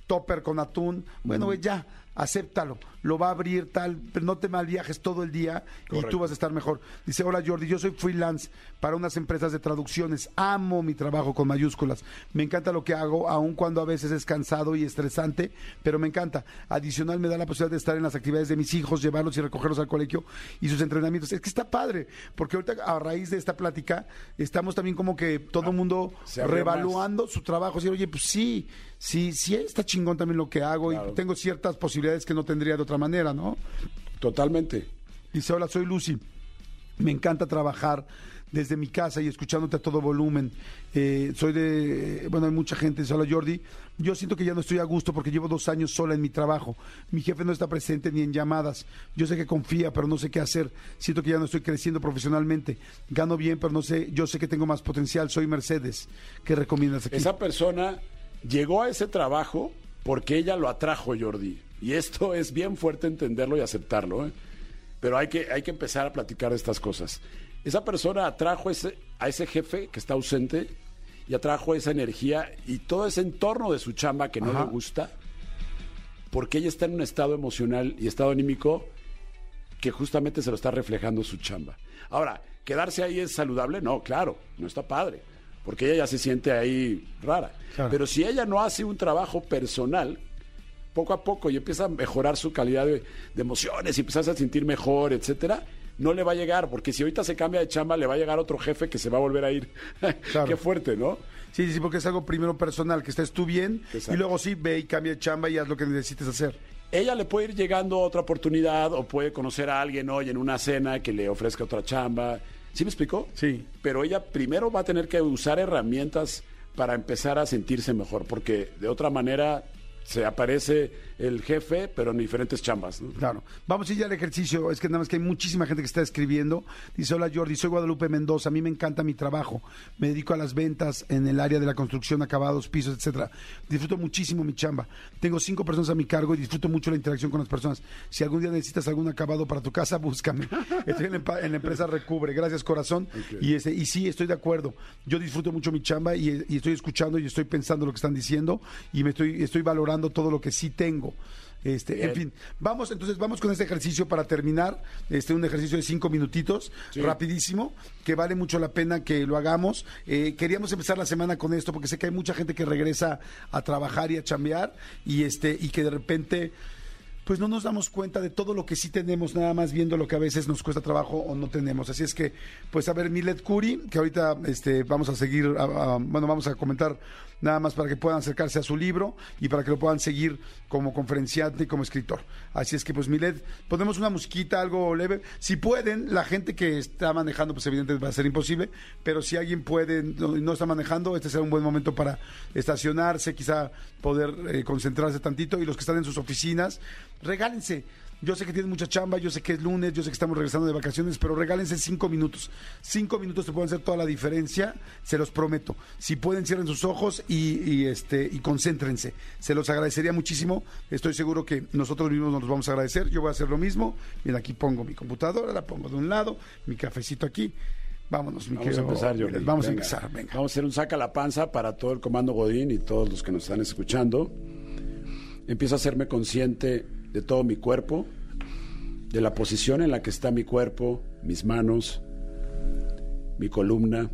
topper con atún. Bueno, güey, ya, acéptalo. Lo va a abrir tal, pero no te mal viajes todo el día y tú vas a estar mejor. Dice, hola Jordi, yo soy freelance para unas empresas de traducciones. Amo mi trabajo con mayúsculas. Me encanta lo que hago, aun cuando a veces es cansado y estresante, pero me encanta. Adicional me da la posibilidad de estar en las actividades de mis hijos, llevarlos y recogerlos al colegio y sus entrenamientos. Es que está padre, porque ahorita a raíz de esta plática estamos también como que todo el mundo se abrió revaluando su trabajo. Decir, oye, pues sí, sí, sí está chingón también lo que hago Claro. y tengo ciertas posibilidades que no tendría de otra manera, ¿no? Totalmente. Dice, hola, soy Lucy. Me encanta trabajar desde mi casa y escuchándote a todo volumen. Eh, soy de, bueno, hay mucha gente, dice, hola Jordi. Yo siento que ya no estoy a gusto porque llevo dos años sola en mi trabajo. Mi jefe no está presente ni en llamadas. Yo sé que confía, pero no sé qué hacer. Siento que ya no estoy creciendo profesionalmente. Gano bien, pero no sé, yo sé que tengo más potencial. Soy Mercedes. ¿Qué recomiendas aquí? Esa persona llegó a ese trabajo porque ella lo atrajo, Jordi. Y esto es bien fuerte entenderlo y aceptarlo. ¿eh? Pero hay que, hay que empezar a platicar de estas cosas. Esa persona atrajo ese, a ese jefe que está ausente y atrajo esa energía y todo ese entorno de su chamba que no Ajá. le gusta porque ella está en un estado emocional y estado anímico que justamente se lo está reflejando su chamba. Ahora, ¿quedarse ahí es saludable? No, claro, no está padre, porque ella ya se siente ahí rara. Claro. Pero si ella no hace un trabajo personal, poco a poco y empieza a mejorar su calidad de, de emociones y empiezas a sentir mejor, etcétera, no le va a llegar, porque si ahorita se cambia de chamba, le va a llegar otro jefe que se va a volver a ir. Claro. Qué fuerte, ¿no? Sí, sí, porque es algo primero personal, que estés tú bien Exacto. y luego sí ve y cambia de chamba y haz lo que necesites hacer. ella le puede ir llegando otra oportunidad o puede conocer a alguien hoy en una cena que le ofrezca otra chamba. ¿Sí me explicó? Sí. Pero ella primero va a tener que usar herramientas para empezar a sentirse mejor, porque de otra manera se aparece el jefe, pero en diferentes chambas. ¿no? Claro. Vamos a ir ya al ejercicio. Es que nada más que hay muchísima gente que está escribiendo. Dice, hola Jordi, soy Guadalupe Mendoza. A mí me encanta mi trabajo. Me dedico a las ventas en el área de la construcción, acabados, pisos, etcétera. Disfruto muchísimo mi chamba. Tengo cinco personas a mi cargo y disfruto mucho la interacción con las personas. Si algún día necesitas algún acabado para tu casa, búscame. Estoy en la, en la empresa Recubre. Gracias, corazón. Y, y sí, estoy de acuerdo. Yo disfruto mucho mi chamba y, y estoy escuchando y estoy pensando lo que están diciendo y me estoy, estoy valorando todo lo que sí tengo. Este, en fin, vamos, entonces vamos con este ejercicio para terminar, este, un ejercicio de cinco minutitos, Sí. rapidísimo, que vale mucho la pena que lo hagamos. Eh, queríamos empezar la semana con esto porque sé que hay mucha gente que regresa a trabajar y a chambear y este, y que de repente pues no nos damos cuenta de todo lo que sí tenemos, nada más viendo lo que a veces nos cuesta trabajo o no tenemos. Así es que, pues a ver, Milet Curi, que ahorita este, vamos a seguir, a- a- bueno, vamos a comentar nada más para que puedan acercarse a su libro y para que lo puedan seguir como conferenciante y como escritor. Así es que, pues, Milet, ponemos una musiquita, algo leve. Si pueden, la gente que está manejando, pues evidentemente va a ser imposible, pero si alguien puede, no, no está manejando, este será un buen momento para estacionarse, quizá poder eh, concentrarse tantito y los que están en sus oficinas, regálense. Yo sé que tienen mucha chamba, yo sé que es lunes, yo sé que estamos regresando de vacaciones, pero regálense cinco minutos. Cinco minutos te pueden hacer toda la diferencia, se los prometo. Si pueden, cierren sus ojos y, y, este, y concéntrense. Se los agradecería muchísimo. Estoy seguro que nosotros mismos nos los vamos a agradecer. Yo voy a hacer lo mismo. Mira, aquí pongo mi computadora, la pongo de un lado, mi cafecito aquí. Vámonos, mi Vamos a empezar, Jordi. Vamos a empezar, venga. Vamos a hacer un saca la panza para todo el comando Godín y todos los que nos están escuchando. Empiezo a hacerme consciente de todo mi cuerpo, de la posición en la que está mi cuerpo, mis manos, mi columna.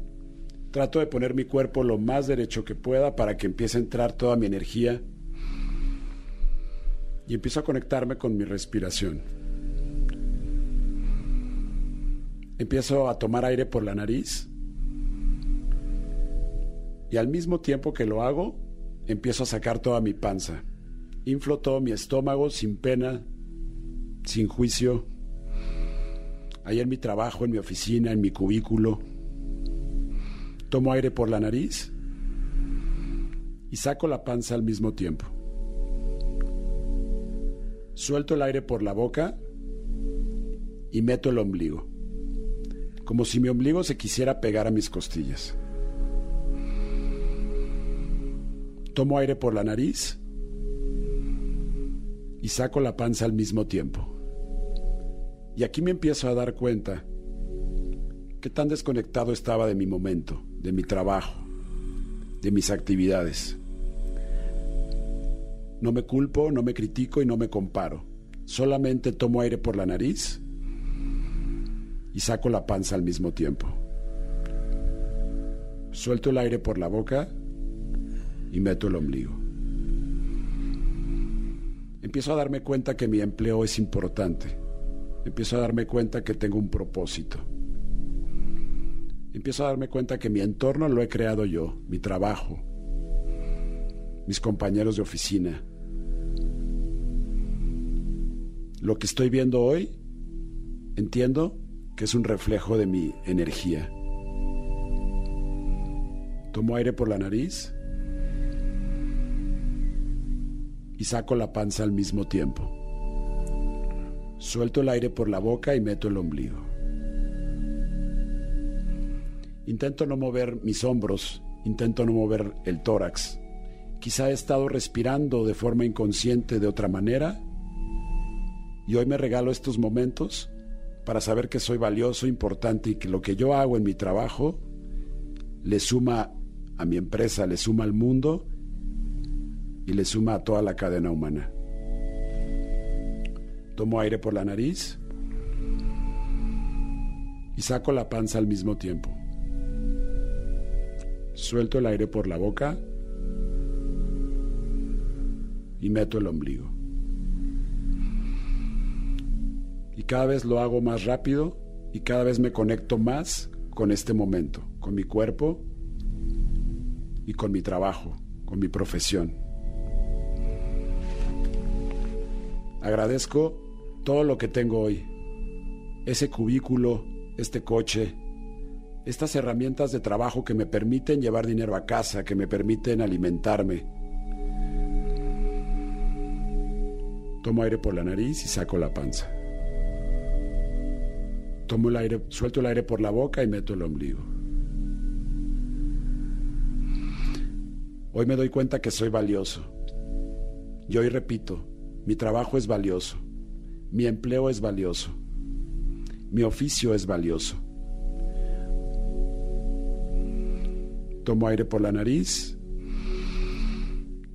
Trato de poner mi cuerpo lo más derecho que pueda para que empiece a entrar toda mi energía. Y empiezo a conectarme con mi respiración. Empiezo a tomar aire por la nariz y al mismo tiempo que lo hago, empiezo a sacar toda mi panza. Inflo todo mi estómago sin pena, sin juicio. Ahí en mi trabajo, en mi oficina, en mi cubículo. Tomo aire por la nariz y saco la panza al mismo tiempo. Suelto el aire por la boca y meto el ombligo como si mi ombligo se quisiera pegar a mis costillas. Tomo aire por la nariz y saco la panza al mismo tiempo. Y aquí me empiezo a dar cuenta qué tan desconectado estaba de mi momento, de mi trabajo, de mis actividades. No me culpo, no me critico y no me comparo. Solamente tomo aire por la nariz y saco la panza al mismo tiempo. Suelto el aire por la boca y meto el ombligo. Empiezo a darme cuenta que mi empleo es importante. Empiezo a darme cuenta que tengo un propósito. Empiezo a darme cuenta que mi entorno lo he creado yo, mi trabajo, mis compañeros de oficina. Lo que estoy viendo hoy, entiendo que es un reflejo de mi energía. Tomo aire por la nariz y saco la panza al mismo tiempo. Suelto el aire por la boca y meto el ombligo. Intento no mover mis hombros, intento no mover el tórax. Quizá he estado respirando de forma inconsciente de otra manera y hoy me regalo estos momentos para saber que soy valioso, importante y que lo que yo hago en mi trabajo le suma a mi empresa, le suma al mundo y le suma a toda la cadena humana. Tomo aire por la nariz y saco la panza al mismo tiempo. Suelto el aire por la boca y meto el ombligo. Y cada vez lo hago más rápido y cada vez me conecto más con este momento, con mi cuerpo y con mi trabajo, con mi profesión. Agradezco todo lo que tengo hoy. Ese cubículo, este coche, estas herramientas de trabajo que me permiten llevar dinero a casa, que me permiten alimentarme. Tomo aire por la nariz y saco la panza. Tomo el aire, suelto el aire por la boca y meto el ombligo. Hoy me doy cuenta que soy valioso. Y hoy repito, mi trabajo es valioso. Mi empleo es valioso. Mi oficio es valioso. Tomo aire por la nariz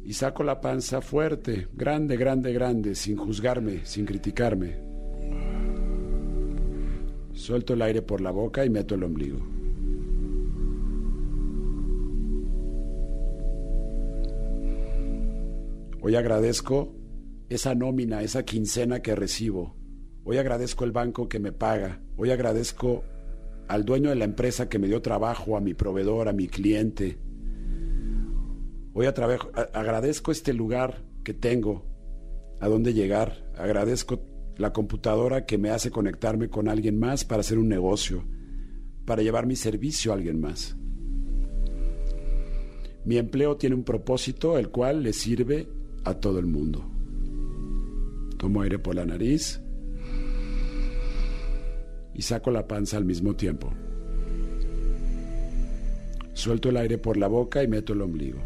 y saco la panza fuerte, grande, grande, grande, sin juzgarme, sin criticarme. Suelto el aire por la boca y meto el ombligo. Hoy agradezco esa nómina, esa quincena que recibo. Hoy agradezco el banco que me paga. Hoy agradezco al dueño de la empresa que me dio trabajo, a mi proveedor, a mi cliente. Hoy a- agradezco este lugar que tengo, a dónde llegar. Agradezco la computadora que me hace conectarme con alguien más para hacer un negocio, para llevar mi servicio a alguien más. Mi empleo tiene un propósito, el cual le sirve a todo el mundo. Tomo aire por la nariz y saco la panza al mismo tiempo. Suelto el aire por la boca y meto el ombligo.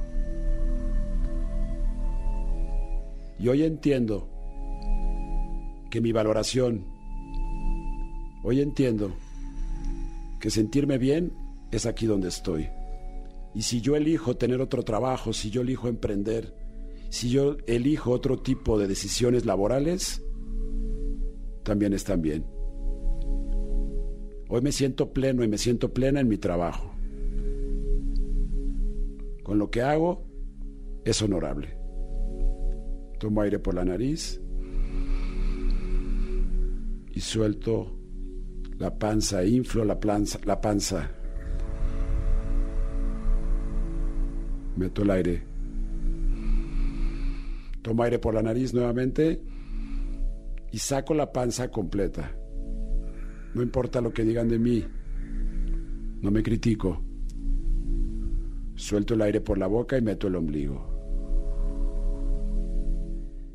Y hoy entiendo que mi valoración, hoy entiendo que sentirme bien es aquí donde estoy. Y si yo elijo tener otro trabajo, si yo elijo emprender, si yo elijo otro tipo de decisiones laborales, también están bien. Hoy me siento pleno y me siento plena en mi trabajo. Con lo que hago es honorable. Tomo aire por la nariz y suelto la panza, inflo la panza, la panza. Meto el aire. Tomo aire por la nariz nuevamente y saco la panza completa. No importa lo que digan de mí. No me critico. Suelto el aire por la boca y meto el ombligo.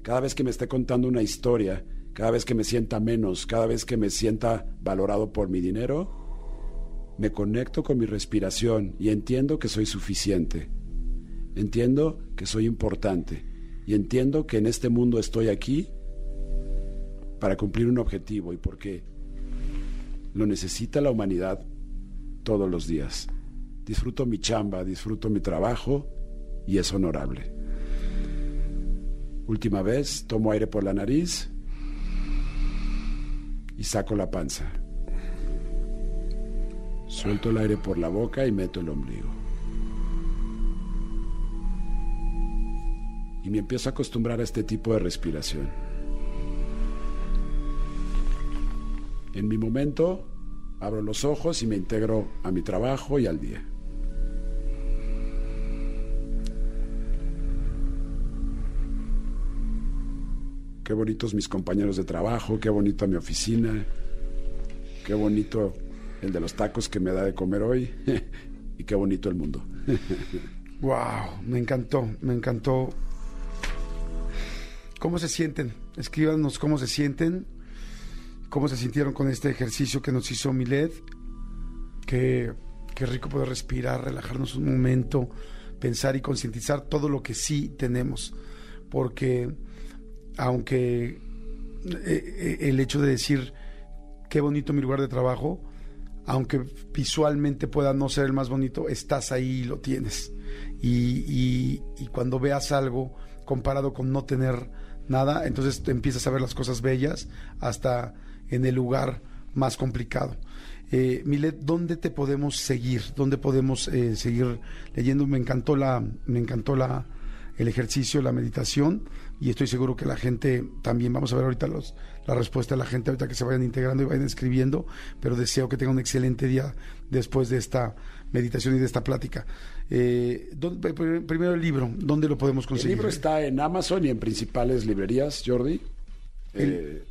Cada vez que me esté contando una historia, cada vez que me sienta menos, cada vez que me sienta valorado por mi dinero, me conecto con mi respiración y entiendo que soy suficiente. Entiendo que soy importante y entiendo que en este mundo estoy aquí para cumplir un objetivo y porque lo necesita la humanidad todos los días. Disfruto mi chamba, disfruto mi trabajo y es honorable. Última vez, tomo aire por la nariz y saco la panza. Suelto el aire por la boca y meto el ombligo. Y me empiezo a acostumbrar a este tipo de respiración. En mi momento, abro los ojos y me integro a mi trabajo y al día. Qué bonitos mis compañeros de trabajo, qué bonita mi oficina, qué bonito el de los tacos que me da de comer hoy y qué bonito el mundo. Wow, me encantó, me encantó. ¿Cómo se sienten? Escríbanos cómo se sienten, cómo se sintieron con este ejercicio que nos hizo Milet. Qué, qué rico poder respirar, relajarnos un momento, pensar y concientizar todo lo que sí tenemos. Porque aunque eh, eh, el hecho de decir qué bonito mi lugar de trabajo, aunque visualmente pueda no ser el más bonito, estás ahí y lo tienes. Y, cuando veas algo comparado con no tener nada, entonces empiezas a ver las cosas bellas hasta en el lugar más complicado. Eh, Milet, ¿dónde te podemos seguir? ¿Dónde podemos eh, seguir leyendo? Me encantó la, me encantó la, el ejercicio, la meditación, y estoy seguro que la gente también, vamos a ver ahorita los, la respuesta de la gente, ahorita que se vayan integrando y vayan escribiendo, pero deseo que tengan un excelente día después de esta meditación y de esta plática. Eh, ¿dónde- pr- primero el libro, ¿dónde lo podemos El conseguir? libro está en Amazon y en principales librerías, Jordi. Eh,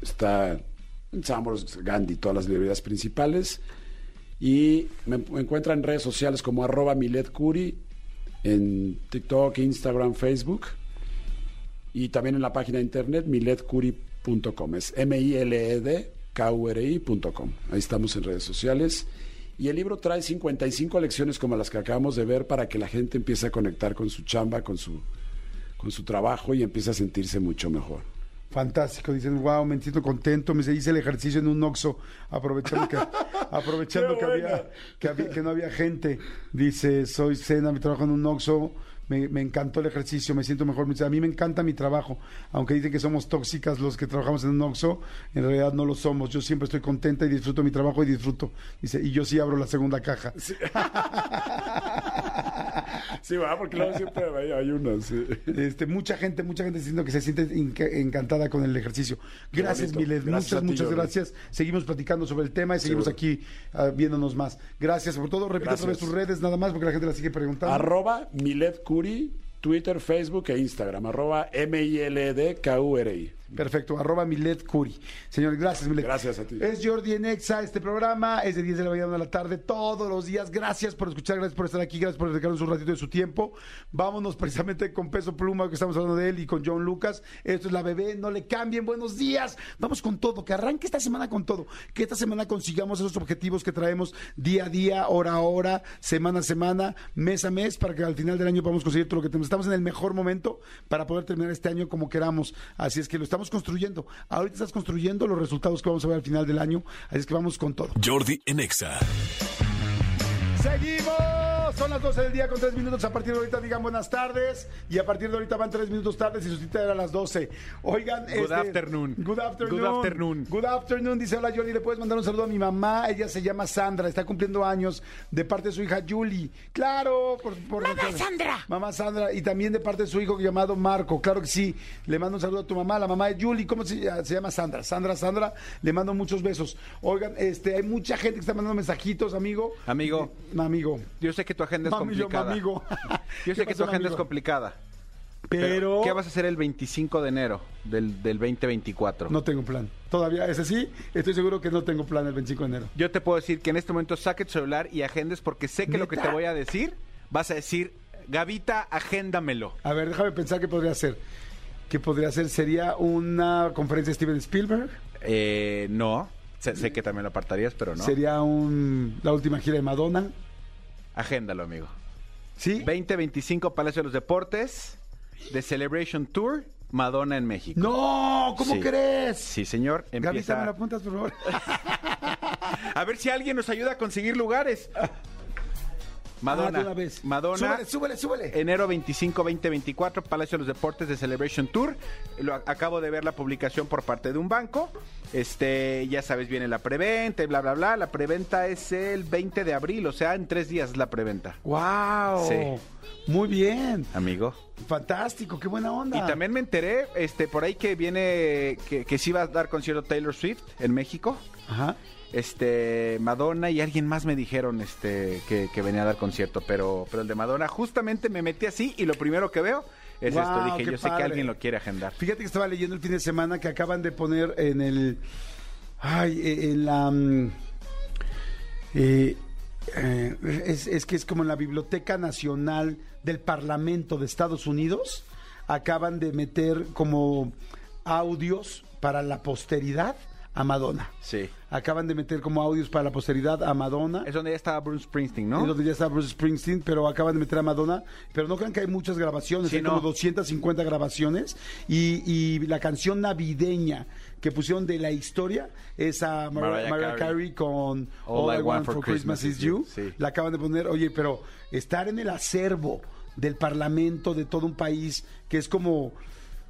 está en Sambors, Gandhi, todas las librerías principales. Y me, me encuentran en redes sociales como arroba Milet Curi, en TikTok, Instagram, Facebook. Y también en la página de internet miletcuri.com. Es M-I-L-E-D-K-U-R-I.com. Ahí estamos en redes sociales. Y el libro trae 55 lecciones como las que acabamos de ver para que la gente empiece a conectar con su chamba, con su, con su trabajo y empiece a sentirse mucho mejor. Fantástico, dicen, wow, me siento contento, me se hice el ejercicio en un oxo, aprovechando que, aprovechando que, había, que, había- que no había gente. Dice, soy Cena, me trabajo en un oxo, me, encantó el ejercicio, me siento mejor. A mí me encanta mi trabajo, aunque dicen que somos tóxicas los que trabajamos en un oxo, en realidad no lo somos. Yo siempre estoy contenta y disfruto mi trabajo y disfruto. Dice, y yo sí abro la segunda caja. va, porque luego siempre hay, hay sí. Este, mucha gente, mucha gente diciendo que se siente encantada con el ejercicio. Gracias, a muchas, ti, muchas gracias. Seguimos platicando sobre el tema y seguimos Seguro. aquí ah, viéndonos más. Gracias por todo. Repito Gracias. tus redes nada más porque la gente la sigue preguntando. Arroba Milet Curi, Twitter, Facebook e Instagram. Arroba M-I-L-D-K-U-R-I. Perfecto, arroba Milet Curi. Señor, gracias, Milet. Gracias a ti. Es Jordi en Exa, este programa es de 10 de la mañana a la tarde, todos los días. Gracias por escuchar, gracias por estar aquí, gracias por dedicarnos un ratito de su tiempo. Vámonos precisamente con Peso Pluma, que estamos hablando de él, y con John Lucas. Esto es La Bebé, no le cambien, buenos días. Vamos con todo, que arranque esta semana con todo. Que esta semana consigamos esos objetivos que traemos día a día, hora a hora, semana a semana, mes a mes, para que al final del año podamos conseguir todo lo que tenemos. Estamos en el mejor momento para poder terminar este año como queramos. Así es que lo estamos construyendo. Ahorita estás construyendo los resultados que vamos a ver al final del año. Así es que vamos con todo. Jordi en Exa. Seguimos. Son las 12 del día con 3 minutos. A partir de ahorita digan buenas tardes. Y a partir de ahorita van 3 minutos tardes y su cita era a las 12. Oigan. Good afternoon. Good afternoon. Good afternoon. Good afternoon. Dice, hola Yoli, le puedes mandar un saludo a mi mamá. Ella se llama Sandra. Está cumpliendo años de parte de su hija Julie. Claro. Por, por mamá Sandra. Mamá Sandra. Y también de parte de su hijo llamado Marco. Claro que sí. Le mando un saludo a tu mamá, la mamá de Julie. ¿Cómo se, se llama? Sandra. Sandra, Sandra. Le mando muchos besos. Oigan, este, hay mucha gente que está mandando mensajitos, amigo. Amigo. Eh, amigo. Yo sé que tu agenda es Mami, yo, complicada. amigo. Yo sé ¿Qué que tu pasó, agenda es amigo? complicada. Pero, ¿Qué vas a hacer el 25 de enero del, del 2024? no tengo plan. Todavía, ese sí, estoy seguro que no tengo plan el 25 de enero. Yo te puedo decir que en este momento saque tu celular y agendes porque sé que lo que te voy a decir, vas a decir, Gavita, agéndamelo. A ver, déjame pensar qué podría hacer. ¿Qué podría hacer? ¿Sería una conferencia de Steven Spielberg? Eh, no, sé, sé que también lo apartarías, pero no. ¿Sería un, la última gira de Madonna? Agéndalo, amigo. ¿Sí? 2025 Palacio de los Deportes, The Celebration Tour, Madonna en México. ¡No! ¿Cómo Sí. crees? Sí, señor. Empieza. ¿me apuntas, por favor? A ver si alguien nos ayuda a conseguir lugares. Madonna. Ah, vez. Madonna. Súbele, súbele, súbele. Enero 25, 2024, Palacio de los Deportes de Celebration Tour. Lo, acabo de ver la publicación por parte de un banco. Este, ya sabes, viene la preventa y bla, bla, bla. La preventa es el 20 de abril, o sea, en tres días es la preventa, ¡Wow! Sí. Muy bien. amigo. Fantástico, qué buena onda. Y también me enteré, este, por ahí que viene, que, que sí va a dar concierto Taylor Swift en México. Ajá. Este, Madonna y alguien más me dijeron este, que, que venía a dar concierto, pero, pero el de Madonna, justamente me metí así y lo primero que veo es esto. Dije, yo sé que alguien lo quiere agendar. Fíjate que estaba leyendo el fin de semana que acaban de poner en el. Ay, en la. mm, eh, eh, es, es que es como en la Biblioteca Nacional del Parlamento de Estados Unidos. Acaban de meter como audios para la posteridad a Madonna. Sí. Acaban de meter como audios para la posteridad a Madonna. Es donde ya estaba Bruce Springsteen, Es ¿no? donde ya está Bruce Springsteen, pero acaban de meter a Madonna. Pero no crean que hay muchas grabaciones, Sí, hay no. como 250 grabaciones. Y, y la canción navideña que pusieron de la historia es a Mar- Mariah Mariah, Carey. Con All, I Want for Christmas, Is You. Sí. La acaban de poner, oye, pero estar en el acervo del parlamento de todo un país, que es como,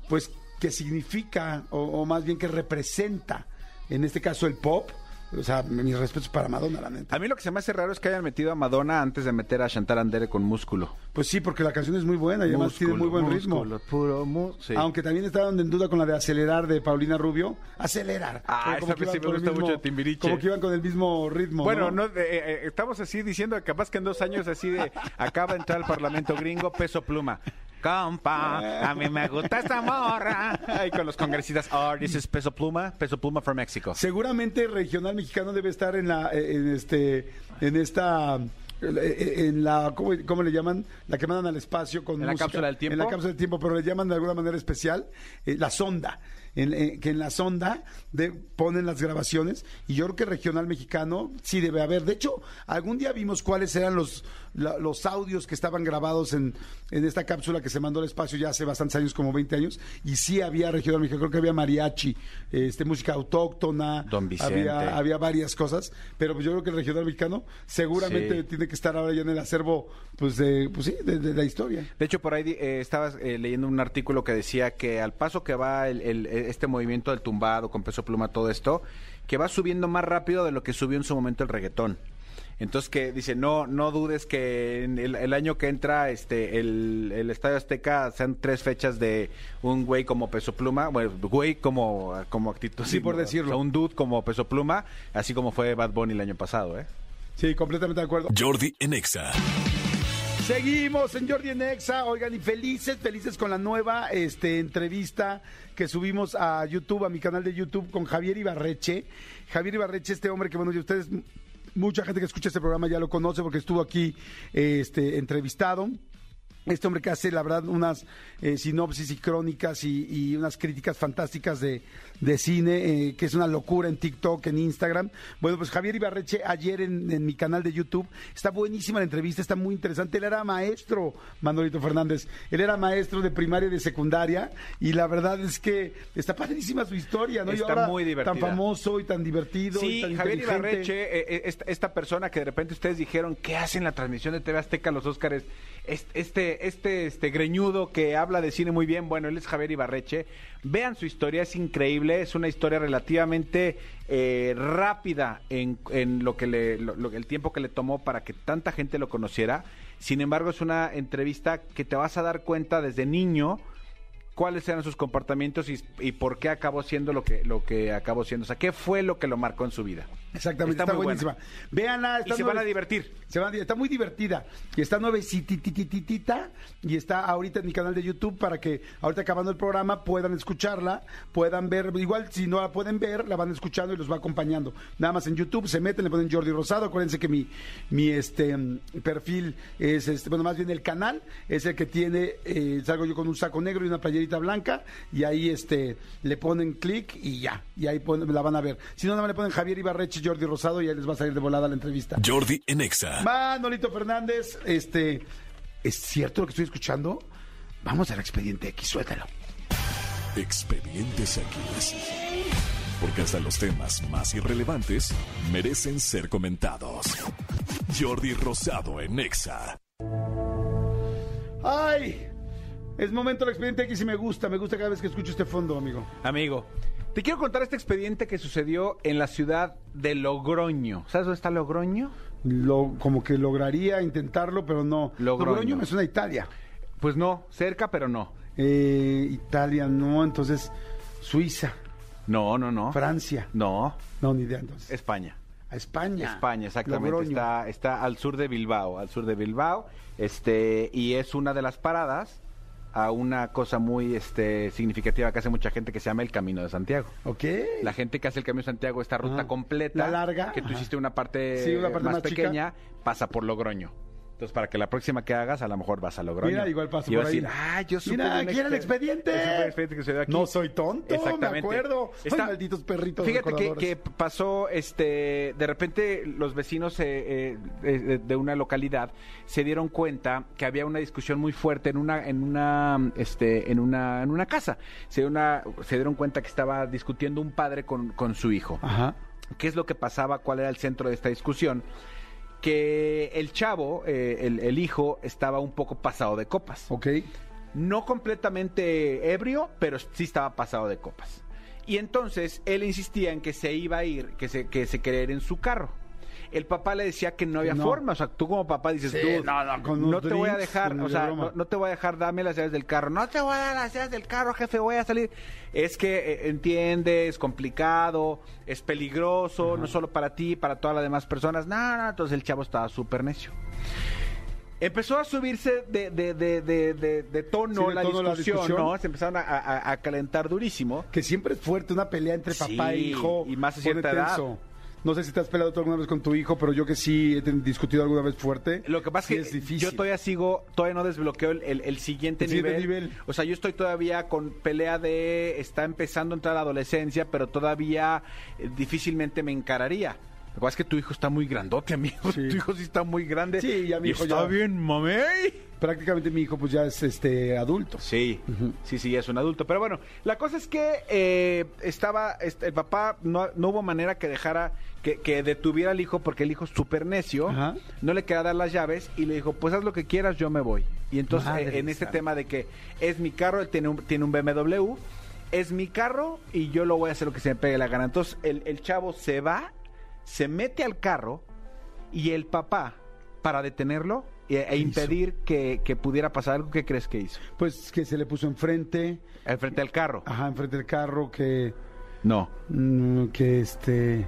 pues, que significa, o, o más bien que representa, en este caso el pop. O sea, mis respetos para Madonna, la neta. A mí lo que se me hace raro es que hayan metido a Madonna antes de meter a Chantal Andere con músculo. Pues sí, porque la canción es muy buena y además tiene muy buen ritmo. Músculo, puro sí. Aunque también estaban en duda con la de acelerar de Paulina Rubio. Acelerar. Ah, que sí me gusta mucho de Timbiriche. Como que iban con el mismo ritmo. Bueno, ¿no? no, eh, eh, estamos así diciendo que capaz que en dos años así de acaba de entrar al Parlamento gringo, peso pluma. Compa, a mí me gusta esta morra. Ahí con los congresistas. Oh, this is peso pluma, peso pluma from Mexico. Seguramente regional mexicano debe estar en la, en este, en esta, en la, ¿cómo, cómo le llaman? La que mandan al espacio con ¿En la cápsula del tiempo? En la cápsula del tiempo, pero le llaman de alguna manera especial eh, la sonda. En, eh, que en la sonda de, ponen las grabaciones y yo creo que regional mexicano sí debe haber. De hecho, algún día vimos cuáles eran los, la- los audios que estaban grabados en, en esta cápsula que se mandó al espacio ya hace bastantes años, como 20 años, y sí había regional mexicano, creo que había mariachi, este, música autóctona, Don Vicente. había, había varias cosas, pero pues yo creo que el regional mexicano seguramente Sí. tiene que estar ahora ya en el acervo pues de, pues sí, de, de la historia. De hecho, por ahí eh, estabas eh, leyendo un artículo que decía que al paso que va el- el- este movimiento del tumbado con peso pluma, todo esto, que va subiendo más rápido de lo que subió en su momento el reggaetón. Entonces que dice, no, no dudes que en el, el año que entra, este, el, el Estadio Azteca sean tres fechas de un güey como peso pluma, bueno, güey como, como actitud. Sí, por o sea, decirlo. un dude como peso pluma, así como fue Bad Bunny el año pasado, ¿eh? Sí, completamente de acuerdo. Jordi en Exa. Seguimos en Jordi en Exa, oigan, y felices, felices con la nueva este, entrevista que subimos a YouTube, a mi canal de YouTube, con Javier Ibarreche. Javier Ibarreche, este hombre que, bueno, y ustedes, mucha gente que escucha este programa ya lo conoce porque estuvo aquí este, entrevistado. Este hombre que hace, la verdad, unas eh, sinopsis y crónicas y, y unas críticas fantásticas de, de cine, eh, que es una locura en TikTok, en Instagram. Bueno, pues Javier Ibarreche, ayer en, en mi canal de YouTube, está buenísima la entrevista, está muy interesante. Él era maestro, Manolito Fernández. Él era maestro de primaria y de secundaria, y la verdad es que está padrísima su historia, ¿no? Y Está ahora muy divertida. Tan famoso y tan divertido. y Sí, tan Javier. Ibarreche, eh, eh, esta, esta persona que de repente ustedes dijeron, ¿qué hace en la transmisión de TV Azteca los Óscares? Este, este, este, este greñudo que habla de cine muy bien, bueno, él es Javier Ibarreche. Vean su historia, es increíble, es una historia relativamente eh, rápida en, en lo que le, el tiempo que le tomó para que tanta gente lo conociera. Sin embargo, es una entrevista que te vas a dar cuenta desde niño cuáles eran sus comportamientos y, y por qué acabó siendo lo que, lo que acabó siendo. O sea, qué fue lo que lo marcó en su vida. Exactamente, está, muy buenísima. buena. Véanla, Y se van a divertir. Se van a- está muy divertida. Y está nuevecitititita y está ahorita en mi canal de YouTube para que ahorita acabando el programa puedan escucharla, puedan ver, igual si no la pueden ver, la van escuchando y los va acompañando. Nada más en YouTube se meten, le ponen Jordi Rosado, acuérdense que mi, mi este perfil es este, bueno, más bien el canal es el que tiene, eh, salgo yo con un saco negro y una playerita blanca y ahí este le ponen clic y ya, y ahí ponen- la van a ver. Si no, nada más le ponen Javier Ibarreche, Jordi Rosado y ahí les va a salir de volada la entrevista. Jordi en Exa. Manolito Fernández, este, ¿es cierto lo que estoy escuchando? Vamos al expediente X, suéltalo. Expedientes X. Porque hasta los temas más irrelevantes merecen ser comentados. Jordi Rosado en Exa. ¡Ay! Es momento del expediente X y me gusta, me gusta cada vez que escucho este fondo, amigo. Amigo, te quiero contar este expediente que sucedió en la ciudad de Logroño. ¿Sabes dónde está Logroño? Lo, como que lograría intentarlo, pero no. Logroño. Logroño me suena a Italia. Pues no, cerca, pero no. Eh, Italia no, entonces Suiza, No, no, no. Francia. No, No, ni idea entonces. España. A España. España, exactamente. Logroño. Está, está al sur de Bilbao, al sur de Bilbao. Este, y es una de las paradas a una cosa muy este, significativa que hace mucha gente que se llama el Camino de Santiago. Ok. La gente que hace el Camino de Santiago, esta ruta Ajá. completa, La larga, que tú ajá. hiciste una parte, Sí, una parte más, pequeña, pasa por Logroño. Entonces, para que la próxima que hagas, a lo mejor vas a Logroño. Mira, igual paso Y por ahí. decir, ah, yo supe Mira, aquí era el expediente. Yo supe del expediente que se dio aquí. No soy tonto, Exactamente. me acuerdo. Ay, Está- malditos perritos Fíjate que, pasó, este, de repente los vecinos eh, eh, de una localidad se dieron cuenta que había una discusión muy fuerte en una, en una, este, en una, en una casa. Se, una- se dieron cuenta que estaba discutiendo un padre con, con su hijo. Ajá. ¿Qué es lo que pasaba? ¿Cuál era el centro de esta discusión? Que el chavo, eh, el, el hijo, estaba un poco pasado de copas. Ok. No completamente ebrio, pero sí estaba pasado de copas. Y entonces él insistía en que se iba a ir, que se, que se quería ir en su carro. El papá le decía que no había No. forma. O sea, tú como papá dices, Sí, "Dude, no, no, con no unos te voy a dejar, o sea, no, no te voy a dejar, dame las llaves del carro. No te voy a dar las llaves del carro, jefe, voy a salir. Es que eh, entiende, es complicado, es peligroso, no solo para ti, para todas las demás personas. No, no, entonces el chavo estaba súper necio. Empezó a subirse de, de, de, de, de- de tono, Sí, la, tono la discusión, discusión. ¿no? Se empezaron a, a- a calentar durísimo. Que siempre es fuerte una pelea entre papá Sí, e hijo. y más a cierta edad. tenso. No sé si te has peleado tú alguna vez con tu hijo, pero yo que sí he discutido alguna vez fuerte. Lo que pasa sí es que difícil. yo todavía sigo, todavía no desbloqueo el, el- el siguiente, El nivel. nivel. O sea, yo estoy todavía con pelea de, está empezando a entrar a la adolescencia, pero todavía eh, difícilmente me encararía. Lo que pasa es que tu hijo está muy grandote, amigo. Sí. Tu hijo sí está muy grande. Sí, ya mi Y hijo está ya- bien, mamey. Prácticamente mi hijo pues ya es este adulto. Sí, sí, sí, es un adulto. Pero bueno, la cosa es que eh, estaba, este, el papá, no, no hubo manera que dejara, que, que detuviera al hijo, porque el hijo es súper necio, Ajá. no le quería dar las llaves y le dijo, pues haz lo que quieras, yo me voy. Y entonces, Madre eh, en este santa. tema de que es mi carro, él tiene un, tiene un BMW, es mi carro y yo lo voy a hacer lo que se me pegue la gana. Entonces, el, el chavo se va, se mete al carro Y el papá, para detenerlo e, e impedir que, que pudiera pasar algo, ¿qué crees que hizo? Pues que se le puso enfrente, Al frente del carro. ajá, enfrente del carro, que, No. mm, que este,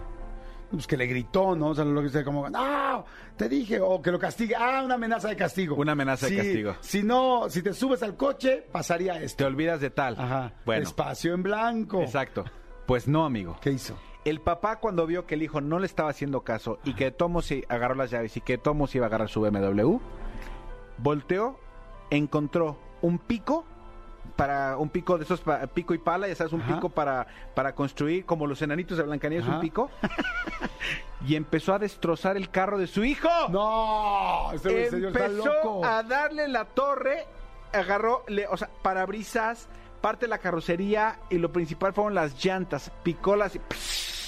pues que le gritó, ¿no? O sea, lo que sea como, no, te dije, o que lo castigue, ah, una amenaza de castigo. Una amenaza de castigo. Si no, si te subes al coche, pasaría Te esto. olvidas de tal. Ajá, Bueno, espacio en blanco. exacto. Pues no, amigo. ¿Qué hizo? El papá cuando vio que el hijo no le estaba haciendo caso y que Tomo se agarró las llaves y que Tomo se iba a agarrar su BMW, volteó, encontró un pico para un pico de esos pa- pico y pala, ya sabes, un Ajá. pico para, para construir como los enanitos de Blancanieves, un pico, y empezó a destrozar el carro de su hijo. No, señor está empezó loco. a darle la torre, agarró, le, o sea, parabrisas, parte de la carrocería y lo principal fueron las llantas, picólas y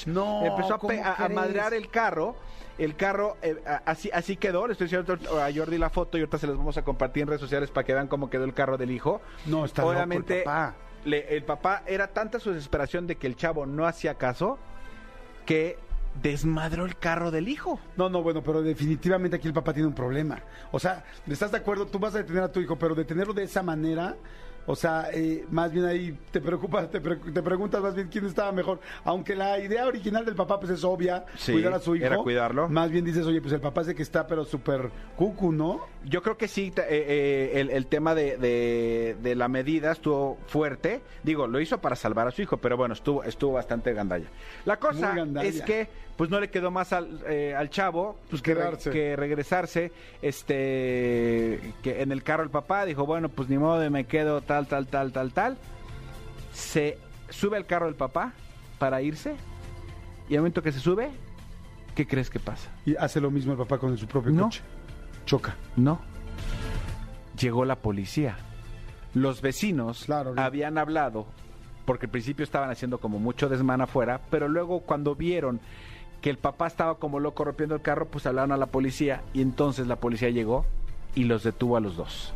No, empezó a, ¿cómo pe- a- a crees? madrear el carro. El carro eh, así así quedó. Le estoy diciendo a Jordi la foto y ahorita se las vamos a compartir en redes sociales para que vean cómo quedó el carro del hijo. No, está loco el Obviamente, papá. le- el papá era tanta su desesperación de que el chavo no hacía caso que desmadró el carro del hijo. No, no, bueno, pero definitivamente aquí el papá tiene un problema. O sea, ¿estás de acuerdo? Tú vas a detener a tu hijo, pero detenerlo de esa manera, o sea, eh, más bien ahí te preocupas, te, pre- te preguntas más bien quién estaba mejor. Aunque la idea original del papá pues es obvia, Sí, cuidar a su hijo. era cuidarlo. Más bien dices, oye, pues el papá es el que está, pero súper cucu, ¿no? Yo creo que sí, eh, eh, el, el tema de, de- de la medida estuvo fuerte. Digo, lo hizo para salvar a su hijo, pero bueno, estuvo, estuvo bastante gandalla. La cosa gandalla. es que pues no le quedó más al, eh, al chavo Pues que, re- quedarse. que regresarse. Este, que en el carro el papá dijo, bueno, pues ni modo me quedo tal, tal, tal, tal, tal. Se sube al carro del papá para irse y al momento que se sube, ¿qué crees que pasa? Y hace lo mismo el papá con su propio No. coche. Choca. No. Llegó la policía. Los vecinos habían hablado, porque al principio estaban haciendo como mucho desmán afuera, pero luego cuando vieron que el papá estaba como loco rompiendo el carro, pues hablaron a la policía y entonces la policía llegó y los detuvo a los dos.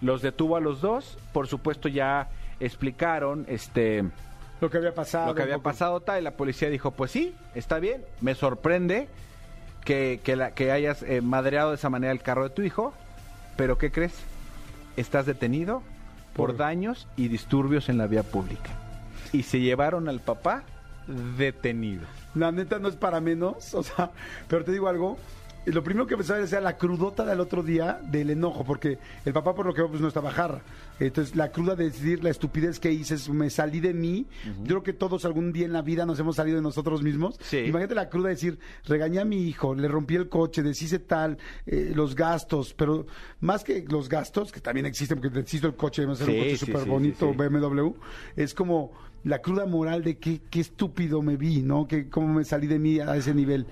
Los detuvo a los dos, por supuesto ya explicaron este Lo que había pasado. lo que había pasado tal y la policía dijo pues sí está bien me sorprende que, que, la- que hayas eh, madreado de esa manera el carro de tu hijo pero qué crees estás detenido por, Por- daños y disturbios en la vía pública y se llevaron al papá detenido La neta no es para menos, o sea, pero te digo algo. Lo primero que pensaba era la crudota del otro día del enojo, porque el papá por lo que veo pues no estaba jarra. Entonces la cruda de decir la estupidez que hice, es, me salí de mí. Yo creo que todos algún día en la vida nos hemos salido de nosotros mismos. Sí. Imagínate la cruda de decir, regañé a mi hijo, le rompí el coche, deshice tal, eh, los gastos, pero más que los gastos, que también existen, porque deshizo el coche, además era un coche súper sí, bonito. BMW, es como la cruda moral de qué, qué estúpido me vi, ¿no? Que cómo me salí de mí a ese nivel.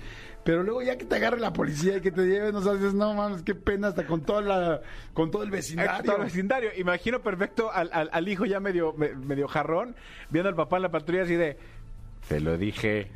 Pero luego ya que te agarre la policía y que te lleven, o sea, dices, no mames, qué pena hasta con toda la, con todo el vecindario. Todo el vecindario. Imagino perfecto al, al- al hijo ya medio, me- medio jarrón, viendo al papá en la patrulla así de, te lo dije,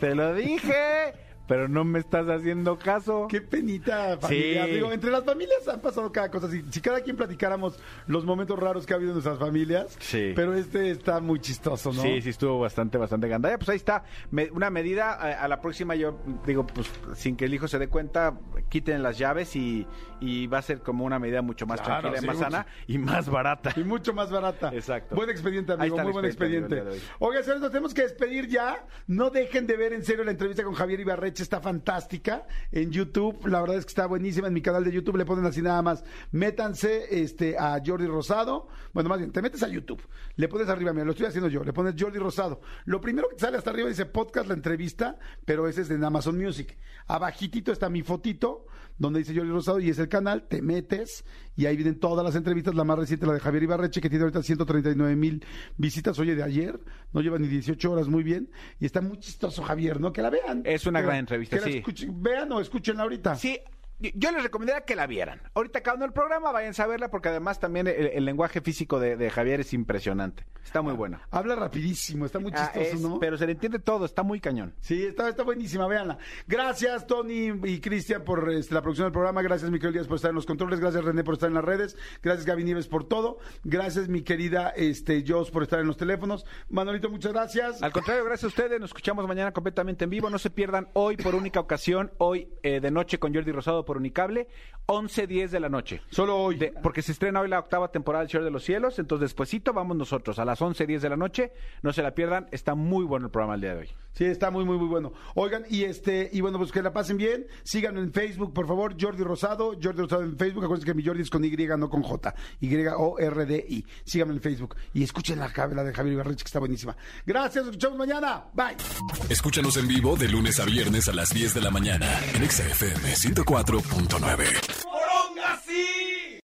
te lo dije, pero no me estás haciendo caso. Qué penita familiar. Sí. Digo, entre las familias han pasado cada cosa. Si, si cada quien platicáramos los momentos raros que ha habido en nuestras familias, Sí. pero este está muy chistoso, ¿no? Sí, sí, estuvo bastante, bastante gandalla. Pues ahí está, Me- una medida. A, a la próxima yo digo, pues sin que el hijo se dé cuenta, quiten las llaves y, y va a ser como una medida mucho más Claro, tranquila, y sí, más mucho. sana y más barata. Y mucho más barata. Exacto. Buen expediente, amigo. Muy buen expediente. Oiga, señores, nos tenemos que despedir ya. No dejen de ver en serio la entrevista con Javier Ibarreche. Está fantástica en YouTube. La verdad es que está buenísima. En mi canal de YouTube le ponen así nada más. Métanse este, a Jordi Rosado. Bueno, más bien, te metes a YouTube. Le pones arriba, mira, lo estoy haciendo yo. Le pones Jordi Rosado. Lo primero que sale hasta arriba dice podcast, la entrevista, pero ese es de Amazon Music. Abajitito está mi fotito donde dice Jordi Rosado y es el canal, te metes y ahí vienen todas las entrevistas, la más reciente, la de Javier Ibarreche, que tiene ahorita 139 mil visitas, oye, de ayer, no lleva ni 18 horas, muy bien, y está muy chistoso Javier, ¿no? Que la vean. Es una Que gran la- entrevista, que sí. escuchen- vean o escúchenla ahorita. Sí, yo- les recomendaría que la vieran. Ahorita acabando el programa, vayan a verla porque además también el, el lenguaje físico de, de Javier es impresionante. Está muy buena. Habla rapidísimo, está muy Ah, chistoso, es- ¿no? Pero se le entiende todo, está muy cañón. Sí, está, está buenísima, véanla. Gracias, Tony y Cristian, por este, la producción del programa. Gracias, Miquel Díaz, por estar en los controles. Gracias, René, por estar en las redes. Gracias, Gaby Nieves, por todo. Gracias, mi querida este, Jos, por estar en los teléfonos. Manolito, muchas gracias. Al contrario, gracias a ustedes. Nos escuchamos mañana completamente en vivo. No se pierdan hoy por única ocasión, hoy eh, de noche con Jordi Rosado por Unicable, 11.10 de la noche. Solo hoy. Porque se estrena hoy la octava temporada del Señor de los Cielos, entonces despuesito vamos nosotros a las 11.10 de la noche. No se la pierdan, está muy bueno el programa el día de hoy. Sí, está muy, muy, muy bueno. Oigan, y este y bueno, pues que la pasen bien. Síganme en Facebook, por favor, Jordi Rosado. Jordi Rosado en Facebook. Acuérdense que mi Jordi es con Y, no con J. Y-O-R-D-I. Síganme en Facebook. Y escuchen la, la de Javier Ibarreche, que está buenísima. Gracias, nos escuchamos mañana. Bye. Escúchanos en vivo de lunes a viernes a las 10 de la mañana en XFM 104. 91.9.